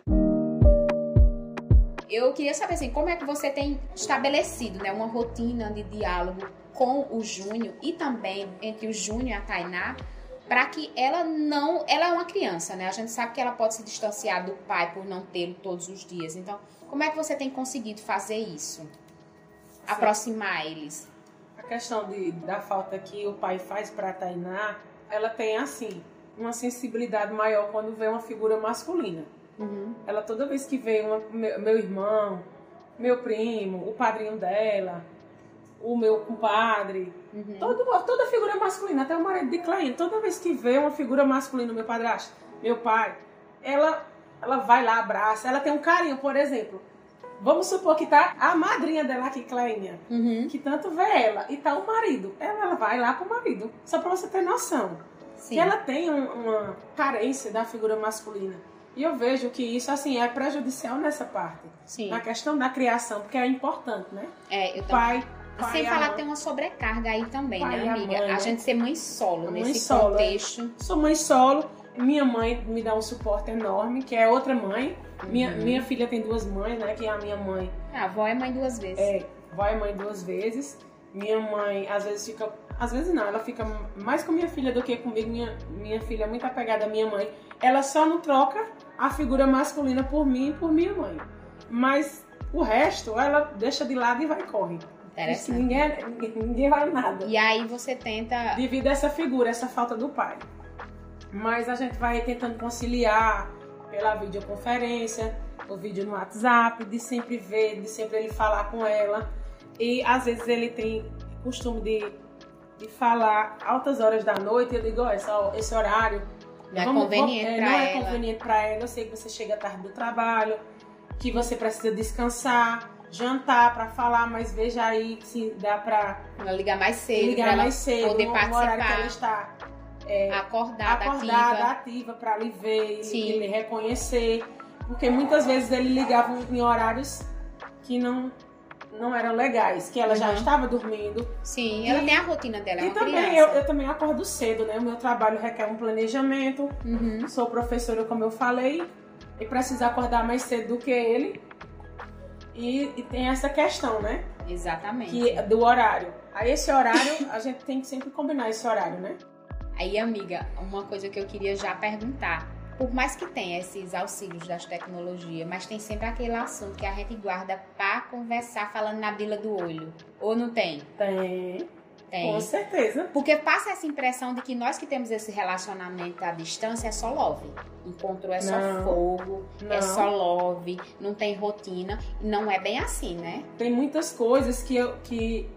Eu queria saber assim, como é que você tem estabelecido, né, uma rotina de diálogo com o Júnior e também entre o Júnior e a Tainá, para que ela não, ela é uma criança, né? A gente sabe que ela pode se distanciar do pai por não tê-lo todos os dias. Então, como é que você tem conseguido fazer isso? Aproximar eles? A questão de, da falta que o pai faz pra Tainá, ela tem, assim, uma sensibilidade maior quando vê uma figura masculina. Uhum. Ela, toda vez que vê uma- meu, meu irmão, meu primo, o padrinho dela, o meu compadre, Uhum. todo, toda figura masculina, até o marido de Claine, toda vez que vê uma figura masculina, meu padrasto, meu pai, ela, ela vai lá, abraça, ela tem um carinho, por exemplo. Vamos supor que tá a madrinha dela aqui, Clainha, Uhum. que tanto vê ela, e tá o marido. Ela, ela vai lá pro marido, só pra você ter noção. Sim. Que ela tem um- uma carência da figura masculina. E eu vejo que isso, assim, é prejudicial nessa parte. Sim. Na questão da criação, porque é importante, né? É, eu também. Pai, pai Sem falar mãe. tem uma sobrecarga aí também, Pai né, e a amiga? mãe, a né? gente ser mãe solo mãe nesse solo, é. contexto. Sou mãe solo, minha mãe me dá um suporte enorme, que é outra mãe. Minha, Uhum. minha filha tem duas mães, né? Que é a minha mãe A avó é mãe duas vezes. é, vai mãe duas vezes. Minha mãe, às vezes, fica. Às vezes não, ela fica mais com minha filha do que comigo. Minha, minha filha é muito apegada à minha mãe. Ela só não troca a figura masculina por mim e por minha mãe. Mas o resto, ela deixa de lado e vai e corre. Interessante. ninguém, ninguém, ninguém vai nada. E aí você tenta. Devido a essa figura, essa falta do pai. Mas a gente vai tentando conciliar pela videoconferência, o vídeo no WhatsApp, de sempre ver, de sempre ele falar com ela. E às vezes ele tem costume de, de falar altas horas da noite. Eu digo, ó, essa- esse horário Não é vamos- conveniente vamos- é, não é ela. conveniente pra ela. Eu sei que você chega tarde do trabalho, que você precisa descansar, jantar pra falar, mas veja aí se dá pra Ela ligar mais cedo, ligar mais cedo, poder horário que ela participar, está acordada, acordada, ativa. para lhe ver, e Sim. ele reconhecer. Porque muitas vezes ele ligava em horários que não, não eram legais, que ela já Uhum. estava dormindo. Sim, E- ela tem a rotina dela, é e também eu, eu também acordo cedo, né? O meu trabalho requer um planejamento. Uhum. Sou professora, como eu falei, e preciso acordar mais cedo do que ele. E, e tem essa questão, né? Exatamente. Que, do horário. Aí esse horário, a gente tem que sempre combinar esse horário, né? Aí, amiga, uma coisa que eu queria já perguntar. Por mais que tenha esses auxílios das tecnologias, mas tem sempre aquele assunto que a gente guarda pra conversar falando na bila do olho. Ou não tem? Tem, Tem. com certeza. Porque passa essa impressão de que nós que temos esse relacionamento à distância é só love. Encontrou é só Não. fogo, é Não. só love, não tem rotina. Não é bem assim, né? Tem muitas coisas que eu, que,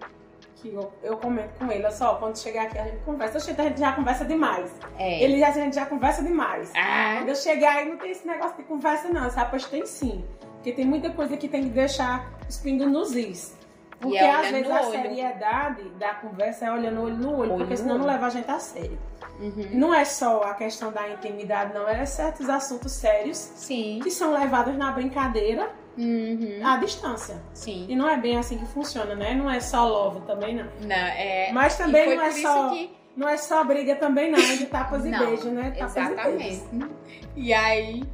que eu, eu comento com ele. Olha só, quando chegar aqui a gente conversa. Oxe, a gente já conversa demais. É. Ele já, a gente já conversa demais. Ah, Quando eu chegar aí não tem esse negócio de conversa não, sabe? Pois tem sim. Porque tem muita coisa que tem que deixar os pingos nos is. Porque é às vezes a olho. seriedade da conversa é olhando olho no olho, Olho porque senão não olho. leva a gente a sério. uhum. Não é só a questão da intimidade, não, é certos assuntos sérios Sim. que são levados na brincadeira Uhum. à distância. Sim. E não é bem assim que funciona, né? Não é só love também, não. Não, é... Mas também não é só. que Não é só briga também, não, é de tapas e beijos, né? Tapas Exatamente. e beijos. E aí,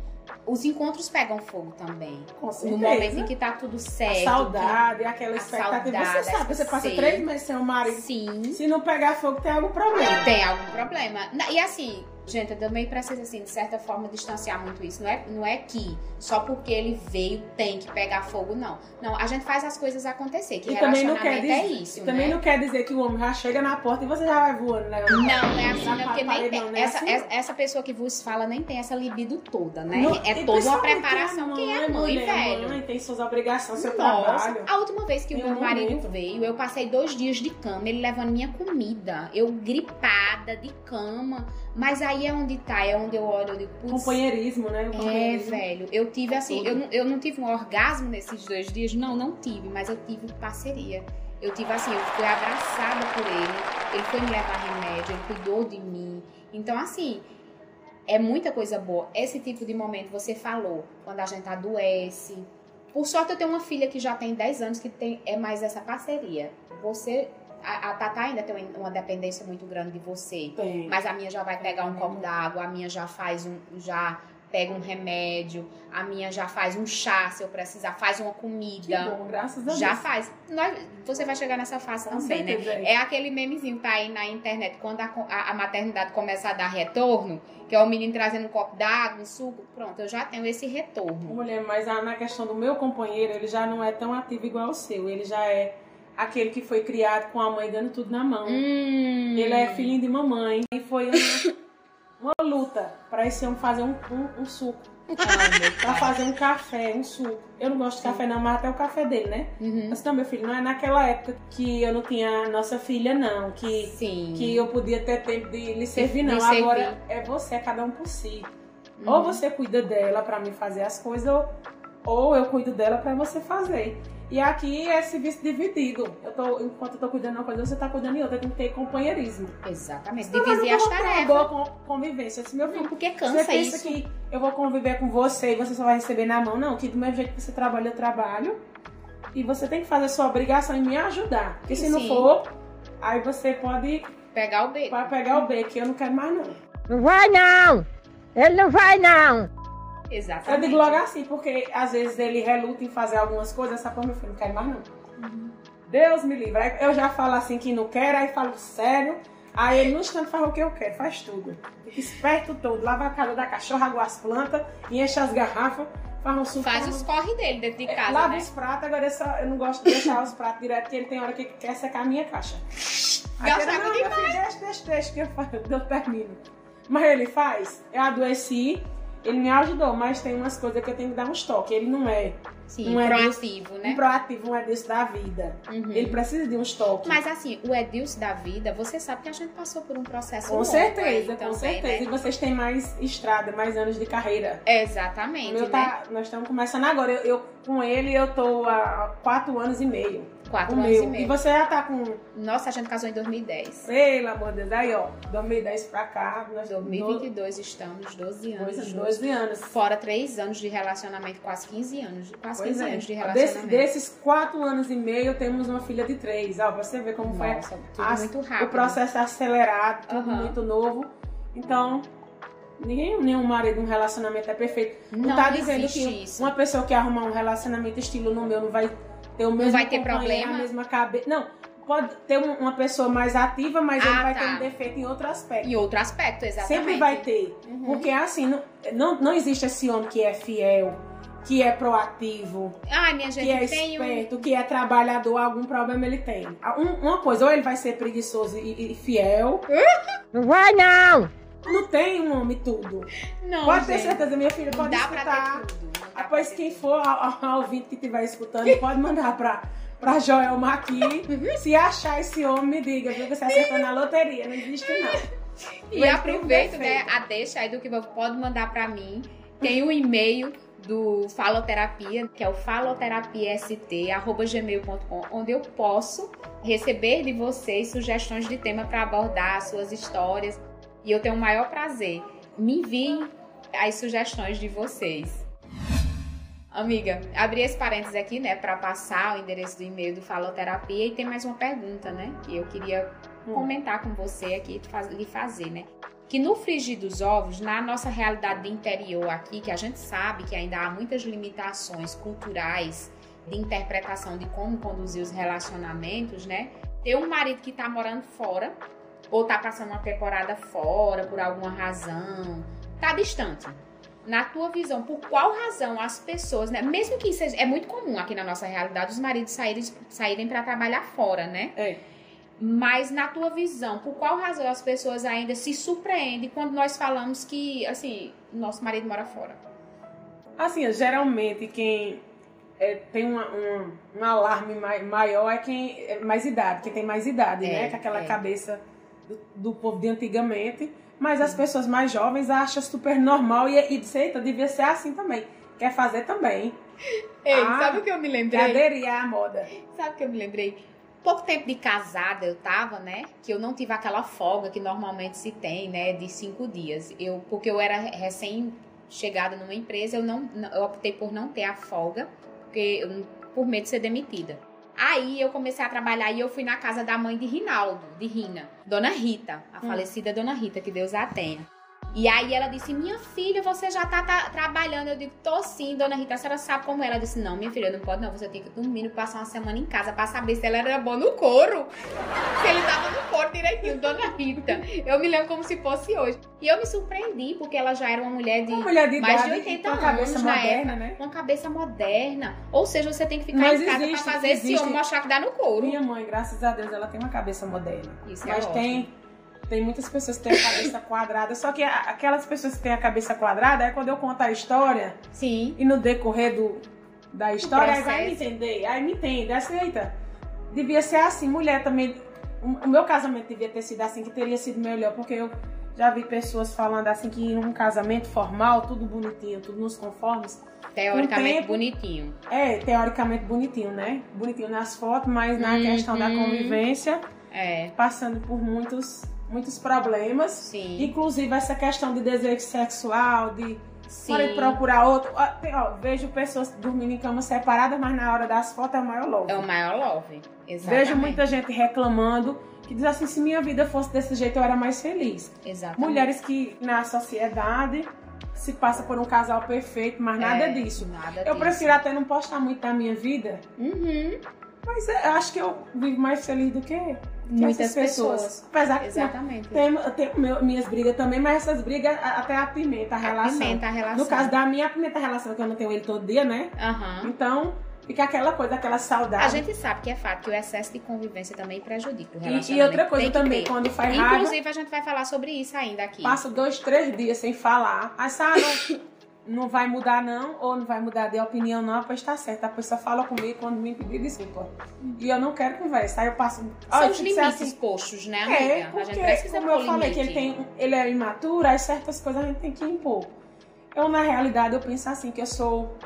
os encontros pegam fogo também. Com No certeza. momento em que tá tudo A certo. saudade, aquela a expectativa. saudade, você sabe, você passa três meses sem o que- marido. Sim. Se não pegar fogo, tem algum problema. Tem algum problema. E assim, gente, eu também preciso, assim, de certa forma, distanciar muito isso. Não é, não é que só porque ele veio tem que pegar fogo, não. Não, a gente faz as coisas acontecer. Que E também não relacionamento quer é dizer, isso, e também né? não quer dizer que o homem já chega na porta e você já vai voando, né? Não, não é assim, não, porque nem paredão, tem. não é essa, assim, essa, essa pessoa que vos fala nem tem essa libido toda, né? Não- é toda uma principalmente preparação. Quem é mãe, mulher, velho? Mãe, tem suas obrigações, seu Nossa, trabalho. a última vez que o meu marido momento. veio, eu passei dois dias de cama, ele levando minha comida, eu gripada de cama. Mas aí é onde tá, é onde eu olho, eu digo, putz, Companheirismo, né? É, companheirismo. velho. Eu tive assim, eu, não- eu não tive um orgasmo nesses dois dias, não, não tive, mas eu tive parceria. Eu tive assim, eu fui abraçada por ele, ele foi me levar remédio, ele cuidou de mim. Então, assim, é muita coisa boa. Esse tipo de momento você falou, quando a gente adoece. Por sorte, eu tenho uma filha que já tem 10 anos que tem, é mais essa parceria. Você. A, a Tatá ainda tem uma dependência muito grande de você. Tem. Mas a minha já vai pegar um copo d'água, a minha já faz um. já pega um remédio, a minha já faz um chá se eu precisar, faz uma Que comida. bom, graças a Já Deus. faz. Nós- você vai chegar nessa fase Com também, né? certeza, É aquele memezinho que tá aí na internet, quando a, a- a maternidade começa a dar retorno, que é o menino trazendo um copo d'água, um suco, pronto, eu já tenho esse retorno. Mulher, mas a- na questão do meu companheiro, ele já não é tão ativo igual o seu. Ele já é aquele que foi criado com a mãe dando tudo na mão. Hum. Ele é filhinho de mamãe. E foi uma, uma luta para esse homem fazer um, um, um suco. [laughs] Pai. fazer um café, um suco. Eu não gosto de café não, mas até o café dele, né? Uhum. Mas não, meu filho, não é naquela época que eu não tinha nossa filha, não. Que, Sim. que eu podia ter tempo de lhe servir, não. Servir. Agora é você, é cada um por si. Uhum. Ou você cuida dela pra mim fazer as coisas, ou, ou eu cuido dela pra você fazer. E aqui é serviço dividido. Eu tô, enquanto eu tô cuidando de uma coisa, você tá cuidando de outra. Tem que ter companheirismo. Exatamente. Senão Dividir as não tarefas. boa con- convivência. Se meu filho Não, porque você cansa pensa isso. que eu vou conviver com você e você só vai receber na mão? Não, que do mesmo jeito que você trabalha, eu trabalho. E você tem que fazer a sua obrigação em me ajudar. Porque se não Sim. for, aí você pode, Pegar o beco. pode pegar o B, que eu não quero mais não. Não vai não! Ele não vai não! Eu Exatamente. digo logo assim, porque às vezes ele reluta em fazer algumas coisas, essa porra, meu filho, não quero mais não. Deus me livre. Aí eu já falo assim que não quero, aí falo sério. Aí ele no instante faz o que eu quero, faz tudo. Esperto todo, lava a casa da cachorra, água as plantas, enche as garrafas, faz um suco. Faz os corre dele dentro de casa, Lava né? os pratos, agora eu, só, eu não gosto de deixar os pratos direto, porque ele tem hora que quer secar a minha caixa. Não, meu filho, deixa, deixa, deixa, que eu, faço, [laughs] eu termino. Mas ele faz, eu adoeci, ele me ajudou, mas tem umas coisas que eu tenho que dar um toques. Ele não é Sim, Não é proativo, né? um proativo, um é disso da vida. Uhum. Ele precisa de um toques. Mas assim, o Edilson da vida, você sabe que a gente passou por um processo Com longo certeza, aí com também, certeza. E Né? vocês têm mais estrada, mais anos de carreira. Exatamente, meu né? tá- nós estamos começando agora. Eu, eu- com ele eu tô há quatro anos e meio. Quatro o anos meu. e meio. E você já tá com. Nossa, a gente casou em 2010. Pelo amor de Deus, aí ó, 2010 pra cá, nós 2022 estamos 12 anos. Coisa, juntos. 12 anos. Fora 3 anos de relacionamento, quase 15 anos. Quase Pois 15 é. anos de Desse- relacionamento. desses quatro anos e meio, temos uma filha de três. Ó, pra você ver como foi Nossa, tudo as- muito rápido. o processo é acelerado, tudo Aham. muito novo. Então, ninguém, nenhum marido, um relacionamento é perfeito. Não, Não tá dizendo que isso. uma pessoa que arrumar um relacionamento estilo no meu não vai ter o mesmo vai ter problema? a mesma cabeça. Não, pode ter um- uma pessoa mais ativa, mas ele Ah, vai tá. ter um defeito em outro aspecto. Em outro aspecto, exatamente. Sempre vai ter. Uhum. Porque assim, não, não, não existe esse homem que é fiel, que é proativo, Ai, minha gente, que é tem um... esperto, que é trabalhador, algum problema ele tem. Um- uma coisa, ou ele vai ser preguiçoso e, e fiel. Não vai não! Não tem um homem tudo. Não, pode ter gente, certeza, minha filha, Não pode dá pra escutar. ter tudo. Ter quem tudo. for ao, ao ouvinte que estiver escutando, pode mandar pra, pra Joelma aqui. Se achar esse homem, me diga, viu? Que você acertou na loteria. Não existe, não. E Mas aproveito, um né, a deixa aí do que você pode mandar pra mim. Tem o e-mail do Faloterapia, que é o faloterapiast@gmail.com, onde eu posso receber de vocês sugestões de tema para abordar suas histórias. E eu tenho o maior prazer. Me enviem as sugestões de vocês. Amiga, abri esse parênteses aqui, né, para passar o endereço do e-mail do Faloterapia e tem mais uma pergunta, né, que eu queria Hum. comentar com você aqui, lhe fazer, né? Que no frigir dos ovos, na nossa realidade de interior aqui, que a gente sabe que ainda há muitas limitações culturais de interpretação de como conduzir os relacionamentos, né? Ter um marido que tá morando fora, ou tá passando uma temporada fora por alguma razão, tá distante. Na tua visão, por qual razão as pessoas, né? Mesmo que seja. É muito comum aqui na nossa realidade os maridos saírem, saírem para trabalhar fora, né? É. Mas na tua visão, por qual razão as pessoas ainda se surpreendem quando nós falamos que, assim, nosso marido mora fora? Assim, geralmente quem é, tem uma- um, um alarme mai- maior é quem é mais idade, quem tem mais idade, É, né? Com aquela é. cabeça do, do povo de antigamente. Mas as pessoas mais jovens acham super normal e, e diz, eita, devia ser assim também. Quer fazer também. [laughs] Ei, Ah, sabe o que eu me lembrei? aderir à moda. Sabe o que eu me lembrei? Pouco tempo de casada eu tava, né? Que eu não tive aquela folga que normalmente se tem, né? De cinco dias. Eu, porque eu era recém-chegada numa empresa, eu, não, não- eu optei por não ter a folga, porque eu- por medo de ser demitida. Aí eu comecei a trabalhar e eu fui na casa da mãe de Rinaldo, de Rina, Dona Rita, a Hum. falecida Dona Rita, que Deus a tenha. E aí ela disse: Minha filha, você já tá, tá trabalhando. Eu digo: Tô sim, dona Rita. A senhora sabe como é? Ela disse: Não, minha filha, não pode não. Você tem que dormir, passar uma semana em casa pra saber se ela era boa no couro. Se ele tava no couro direitinho, dona Rita. Eu me lembro como se fosse hoje. E eu me surpreendi, porque ela já era uma mulher de Uma mulher de mais de idade 80 com a cabeça anos na moderna, né? uma cabeça moderna. Ou seja, você tem que ficar Mas em casa existe- pra fazer esse existe- homem mostrar que dá no couro. Minha mãe, graças a Deus, ela tem uma cabeça moderna. Isso é Mas ótimo. tem, tem muitas pessoas que têm a cabeça quadrada. Só que aquelas pessoas que têm a cabeça quadrada é quando eu conto a história Sim. e no decorrer do, da história, aí vai me entender. Aí me entende. Aceita. Devia ser assim. Mulher também. O o meu casamento devia ter sido assim, que teria sido melhor, porque eu já vi pessoas falando assim que num casamento formal, tudo bonitinho, tudo nos conformes. Teoricamente tempo- bonitinho. É, teoricamente bonitinho, né? Bonitinho nas fotos, mas na Uhum. questão da convivência, É. passando por muitos, muitos problemas. Sim. Inclusive essa questão de desejo sexual, de Sim. Procurar outro. Ó, tem- ó, vejo pessoas dormindo em camas separadas, mas na hora das fotos é o maior love. É o maior love. Exatamente. Vejo muita gente reclamando que diz assim: se minha vida fosse desse jeito, eu era mais feliz. Exatamente. Mulheres que na sociedade se passa por um casal perfeito, mas nada É, disso. Nada Eu disso. prefiro até não postar muito da minha vida, Uhum. Mas é, eu acho que eu vivo mais feliz do que, que Muitas pessoas. pessoas. Apesar que Exatamente. tem, tem minhas brigas também, mas essas brigas até apimenta a relação. Apimenta a relação. No caso da minha apimenta a relação, que eu não tenho ele todo dia, né? Aham. Então, fica aquela coisa, aquela saudade. A gente sabe que é fato que o excesso de convivência também prejudica o E- relacionamento. e, outra coisa também, ter. quando faz raiva, Inclusive, a gente vai falar sobre isso ainda aqui. passa dois, três dias sem falar. Aí sabe, não, vai mudar não, ou não vai mudar de opinião não, pois tá certo. A pessoa fala comigo quando me pedir desculpa. E eu não quero conversa. Aí eu passo... São os limites assim. postos, né, É, amiga? a porque, gente precisa como eu falei, que ele, tem, ele é imaturo, aí certas coisas a gente tem que impor. Eu, na realidade, eu penso assim, que eu sou...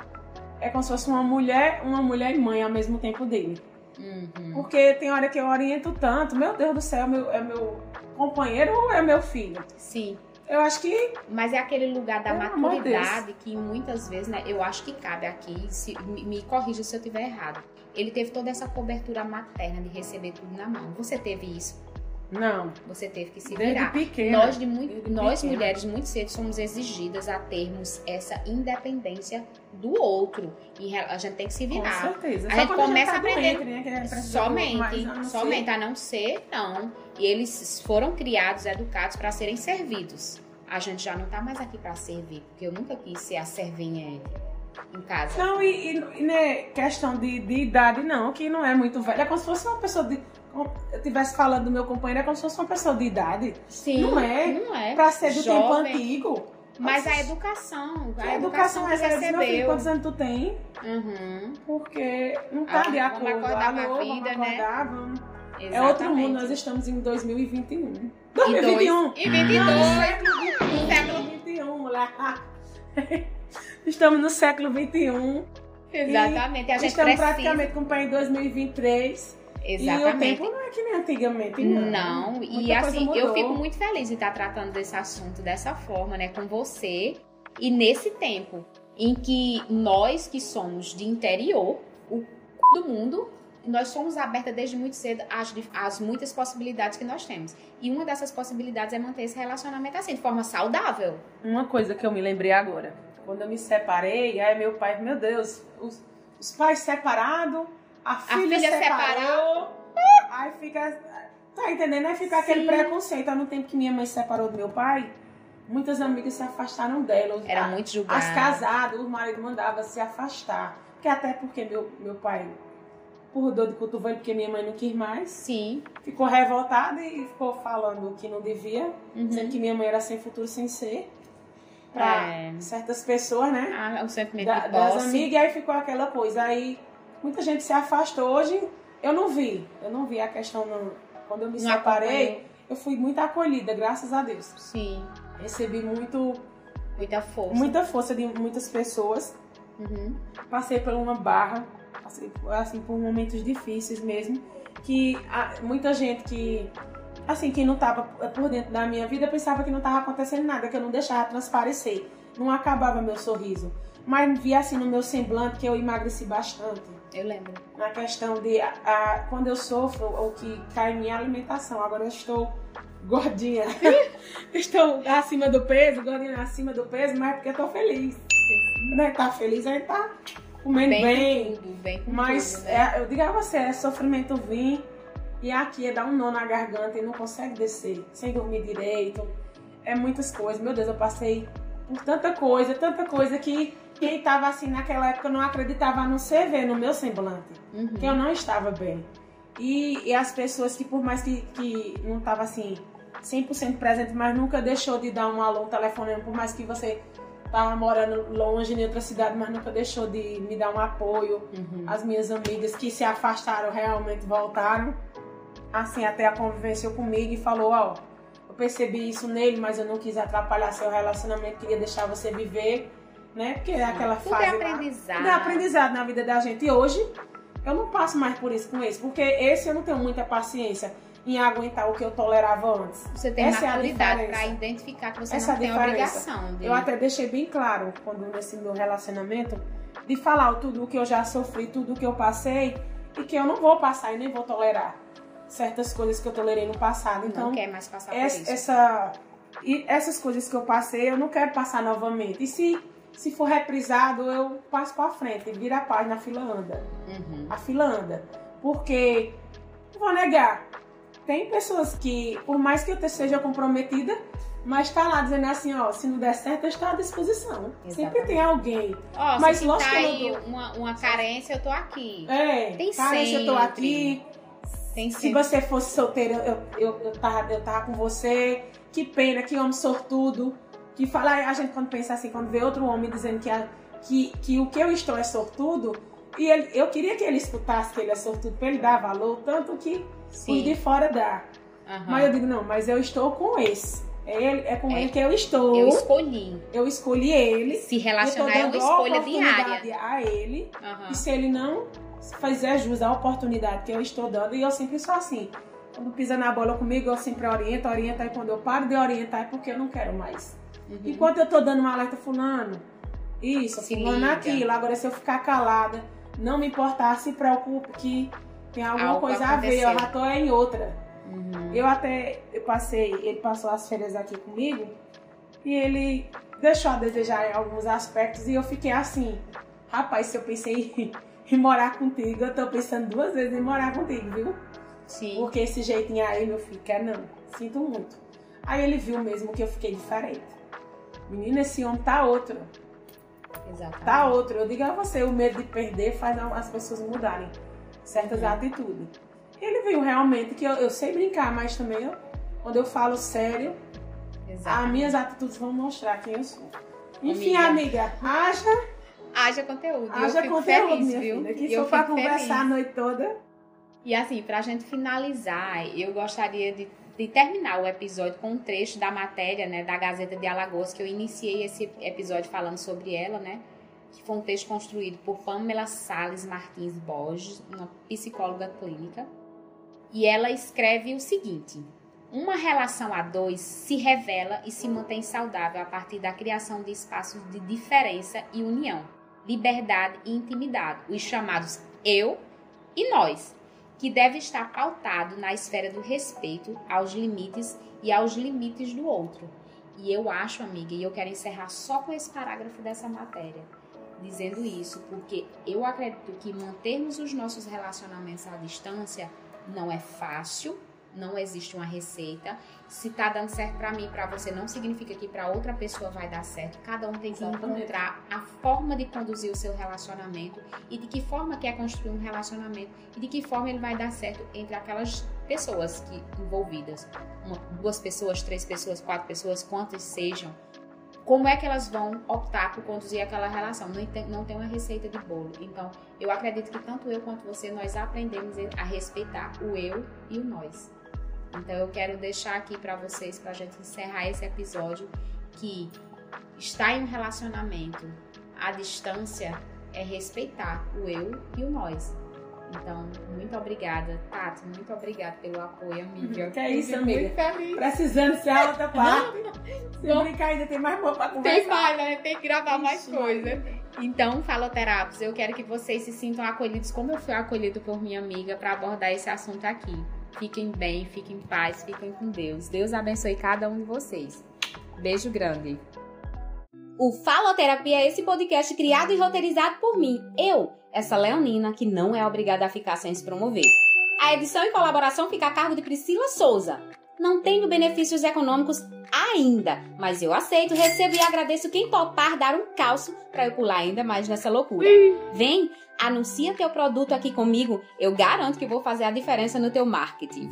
É como se fosse uma mulher, uma mulher e mãe ao mesmo tempo dele. Uhum. Porque tem hora que eu oriento tanto, meu Deus do céu, meu, é meu companheiro ou é meu filho? Sim. Eu acho que Mas é aquele lugar da Pelo maturidade que muitas vezes, né, eu acho que cabe aqui, se, me, me corrija se eu estiver errado. Ele teve toda essa cobertura materna de receber tudo na mão. Você teve isso? Não. Você teve que se Desde virar. pequena. Nós, de muito, Desde nós pequena. mulheres, muito cedo, somos exigidas a termos essa independência do outro. E a gente tem que se Com virar. certeza. A gente começa tá a aprender doente, né, a gente de mais, Somente, a não ser- somente, a não ser, não. E eles foram criados, educados para serem servidos. A gente já não tá mais aqui para servir, porque eu nunca quis ser a servinha em casa. Não, e, e, né, questão de, de idade, não, que não é muito velha. É como se fosse uma pessoa de. eu estivesse falando do meu companheiro, é como se fosse uma pessoa de idade. Sim, Não é. Não é. Pra ser do tempo Jovem. antigo. Mas a educação, a, A educação, educação que recebe meu filho, recebeu. quantos anos tu tem? Uhum, Porque não tá Ah, de vamos acordo. acordar pra Alô, vida, vamos né? acordar, vamos. É outro mundo, nós estamos em 2021. E 2021. dois- E 22. Século 21, século 21, mulher. [laughs] Estamos no século 21. Exatamente. A gente Estamos precisa. praticamente com o pai em 2023. E o Exatamente. tempo não é que nem antigamente, não. Não, e Muita assim, eu fico muito feliz de estar tratando desse assunto dessa forma, né, com você. E nesse tempo em que nós que somos de interior, o c... do mundo, nós somos abertas desde muito cedo às, às muitas possibilidades que nós temos. E uma dessas possibilidades é manter esse relacionamento assim, de forma saudável. Uma coisa que eu me lembrei agora. Quando eu me separei, aí meu pai, meu Deus, os, os pais separados, a filha, filha separou. Aí fica. Tá entendendo? Aí fica aquele Sim. preconceito. Aí no tempo que minha mãe se separou do meu pai, muitas amigas se afastaram dela. Era A- muito julgado. As casadas, o marido mandava se afastar. Porque até porque meu, meu pai, por dor de cotovelo, porque minha mãe não quis mais, Sim. ficou revoltada e ficou falando que não devia, Uhum. dizendo que minha mãe era sem futuro, sem ser. Pra É. certas pessoas, né? Ah, o sentimento Da- de das posse. amigas, e aí ficou aquela coisa. Aí muita gente se afastou. Hoje eu não vi. Eu não vi a questão. Não. Quando eu me Não separei, eu fui muito acolhida, graças a Deus. Sim. Recebi muito, Muita força. muita força de muitas pessoas. Uhum. passei por uma barra, passei assim por momentos difíceis mesmo, que ah, muita gente que assim que não estava por dentro da minha vida pensava que não estava acontecendo nada, que eu não deixava transparecer, não acabava meu sorriso, mas via assim no meu semblante que eu emagreci bastante. Eu lembro. Na questão de a- a- quando eu sofro ou que cai minha alimentação, agora eu estou gordinha. [laughs] estou acima do peso, gordinha acima do peso, mas é porque eu tô feliz. Né? Tá feliz, aí tá comendo Bem, bem. bem com Mas tudo, né? é, eu digo a você, é sofrimento vir e aqui é dar um nó na garganta e não consegue descer, sem dormir direito. É muitas coisas. Meu Deus, eu passei por tanta coisa, tanta coisa que quem tava assim naquela época não acreditava ser ver no meu semblante Uhum. que eu não estava bem. E, e as pessoas que, por mais que, que não estava assim 100% presente, mas nunca deixou de dar um alô, um telefonema, por mais que você estava morando longe em outra cidade, mas nunca deixou de me dar um apoio. Uhum. As minhas amigas que se afastaram realmente voltaram, assim, até a convivência comigo e falou: Ó, eu percebi isso nele, mas eu não quis atrapalhar seu relacionamento, queria deixar você viver, né? Porque é aquela Tudo fase. é lá- aprendizado. tudo é aprendizado na vida da gente. E hoje eu não passo mais por isso com esse, porque esse eu não tenho muita paciência em aguentar o que eu tolerava antes. Você tem Essa é maturidade diferença. para identificar que você Essa é não a tem diferença. obrigação de. Eu até deixei bem claro quando nesse meu relacionamento de falar tudo o que eu já sofri, tudo o que eu passei e que eu não vou passar e nem vou tolerar certas coisas que eu tolerei no passado. Então, não quer mais passar por essa, isso. essa- e essas coisas que eu passei, eu não quero passar novamente. E se se for reprisado, eu passo para frente, vira a página, a fila anda. Uhum. A fila anda. Porque, não vou negar, tem pessoas que, por mais que eu seja comprometida, mas tá lá dizendo assim, ó, se não der certo, eu estou à disposição. Sempre Exatamente. tem alguém. Ó, Mas se lógico tá aí uma, uma carência, eu tô aqui. É, Tem cara, se eu tô sempre. aqui, Tem se sempre. você fosse solteira, eu, eu, eu, tava, eu tava com você. Que pena, que homem sortudo. Que fala, a gente quando pensa assim, quando vê outro homem dizendo que, a- que, que o que eu estou é sortudo, e ele, eu queria que ele escutasse que ele é sortudo, pra ele dar valor, tanto que os de Sim. fora dá. Aham. Mas eu digo, não, mas eu estou com esse. É, ele, é com É. ele que eu estou. Eu escolhi. Eu escolhi ele. Se relacionar é uma escolha diária. a ele. Aham. E se ele não fazer jus à oportunidade que eu estou dando. E eu sempre sou assim. Quando pisa na bola comigo, eu sempre oriento, oriento. Aí quando eu paro de orientar é porque eu não quero mais. Uhum. Enquanto eu tô dando um alerta, fulano, isso, Se fulano liga. aquilo. Agora se eu ficar calada, não me importar, se preocupe que tem alguma Algo coisa a ver, eu aconteceu. já tô em outra. Uhum. Eu até eu passei, ele passou as férias aqui comigo e ele deixou a desejar em alguns aspectos e eu fiquei assim, rapaz, se eu pensei em morar contigo, eu tô pensando duas vezes em morar contigo, viu? Sim. Porque esse jeitinho aí, meu filho, quer não. Sinto muito. Aí ele viu mesmo que eu fiquei diferente. Menina, esse homem tá outro. Exatamente. Tá outro. Eu digo a você, o medo de perder faz as pessoas mudarem certas Uhum. atitudes. Ele viu realmente que eu, eu sei brincar, mas também eu- quando eu falo sério, as Exatamente. minhas atitudes vão mostrar quem eu sou. Enfim, Amiga. amiga, haja, Haja conteúdo. eu haja fico conteúdo, feliz, minha viu? filha. Que eu eu fico conversar a noite toda, E assim, pra gente finalizar, eu gostaria de, de terminar o episódio com um trecho da matéria, né, da Gazeta de Alagoas, que eu iniciei esse episódio falando sobre ela, né? Que foi um texto construído por Pamela Sales Martins Borges, uma psicóloga clínica. E ela escreve o seguinte: Uma relação a dois se revela e se mantém saudável a partir da criação de espaços de diferença e união, liberdade e intimidade, os chamados eu e nós, que deve estar pautado na esfera do respeito aos limites e aos limites do outro. E eu acho, amiga, e eu quero encerrar só com esse parágrafo dessa matéria, dizendo isso, porque eu acredito que mantermos os nossos relacionamentos à distância não é fácil, não existe uma receita. Se tá dando certo pra mim pra você, não significa que pra outra pessoa vai dar certo. Cada um tem que encontrar a forma de conduzir o seu relacionamento e de que forma quer construir um relacionamento e de que forma ele vai dar certo entre aquelas pessoas que envolvidas. Uma, duas pessoas, três pessoas, quatro pessoas, quantas sejam. Como é que elas vão optar por conduzir aquela relação? Não tem, não tem uma receita de bolo. Então, eu acredito que tanto eu quanto você, nós aprendemos a respeitar o eu e o nós. Então, eu quero deixar aqui para vocês, para a gente encerrar esse episódio, que estar em um relacionamento à distância é respeitar o eu e o nós. Então, muito obrigada, Tati. Muito obrigada pelo apoio, amiga. Que é isso, amiga. Muito feliz. precisando ser a outra parte. Se Não. brincar ainda tem mais boa pra conversar. Tem mais, né? Tem que gravar mais Ixi, coisa. Então, faloterapos, eu quero que vocês se sintam acolhidos como eu fui acolhido por minha amiga para abordar esse assunto aqui. Fiquem bem, fiquem em paz, fiquem com Deus. Deus abençoe cada um de vocês. Beijo grande. O Faloterapia é esse podcast criado e roteirizado por mim, eu, essa leonina que não é obrigada a ficar sem se promover. A edição e colaboração fica a cargo de Priscila Souza. Não tenho benefícios econômicos ainda, mas eu aceito, recebo e agradeço quem topar dar um calço para eu pular ainda mais nessa loucura. Vem, anuncia teu produto aqui comigo, eu garanto que vou fazer a diferença no teu marketing.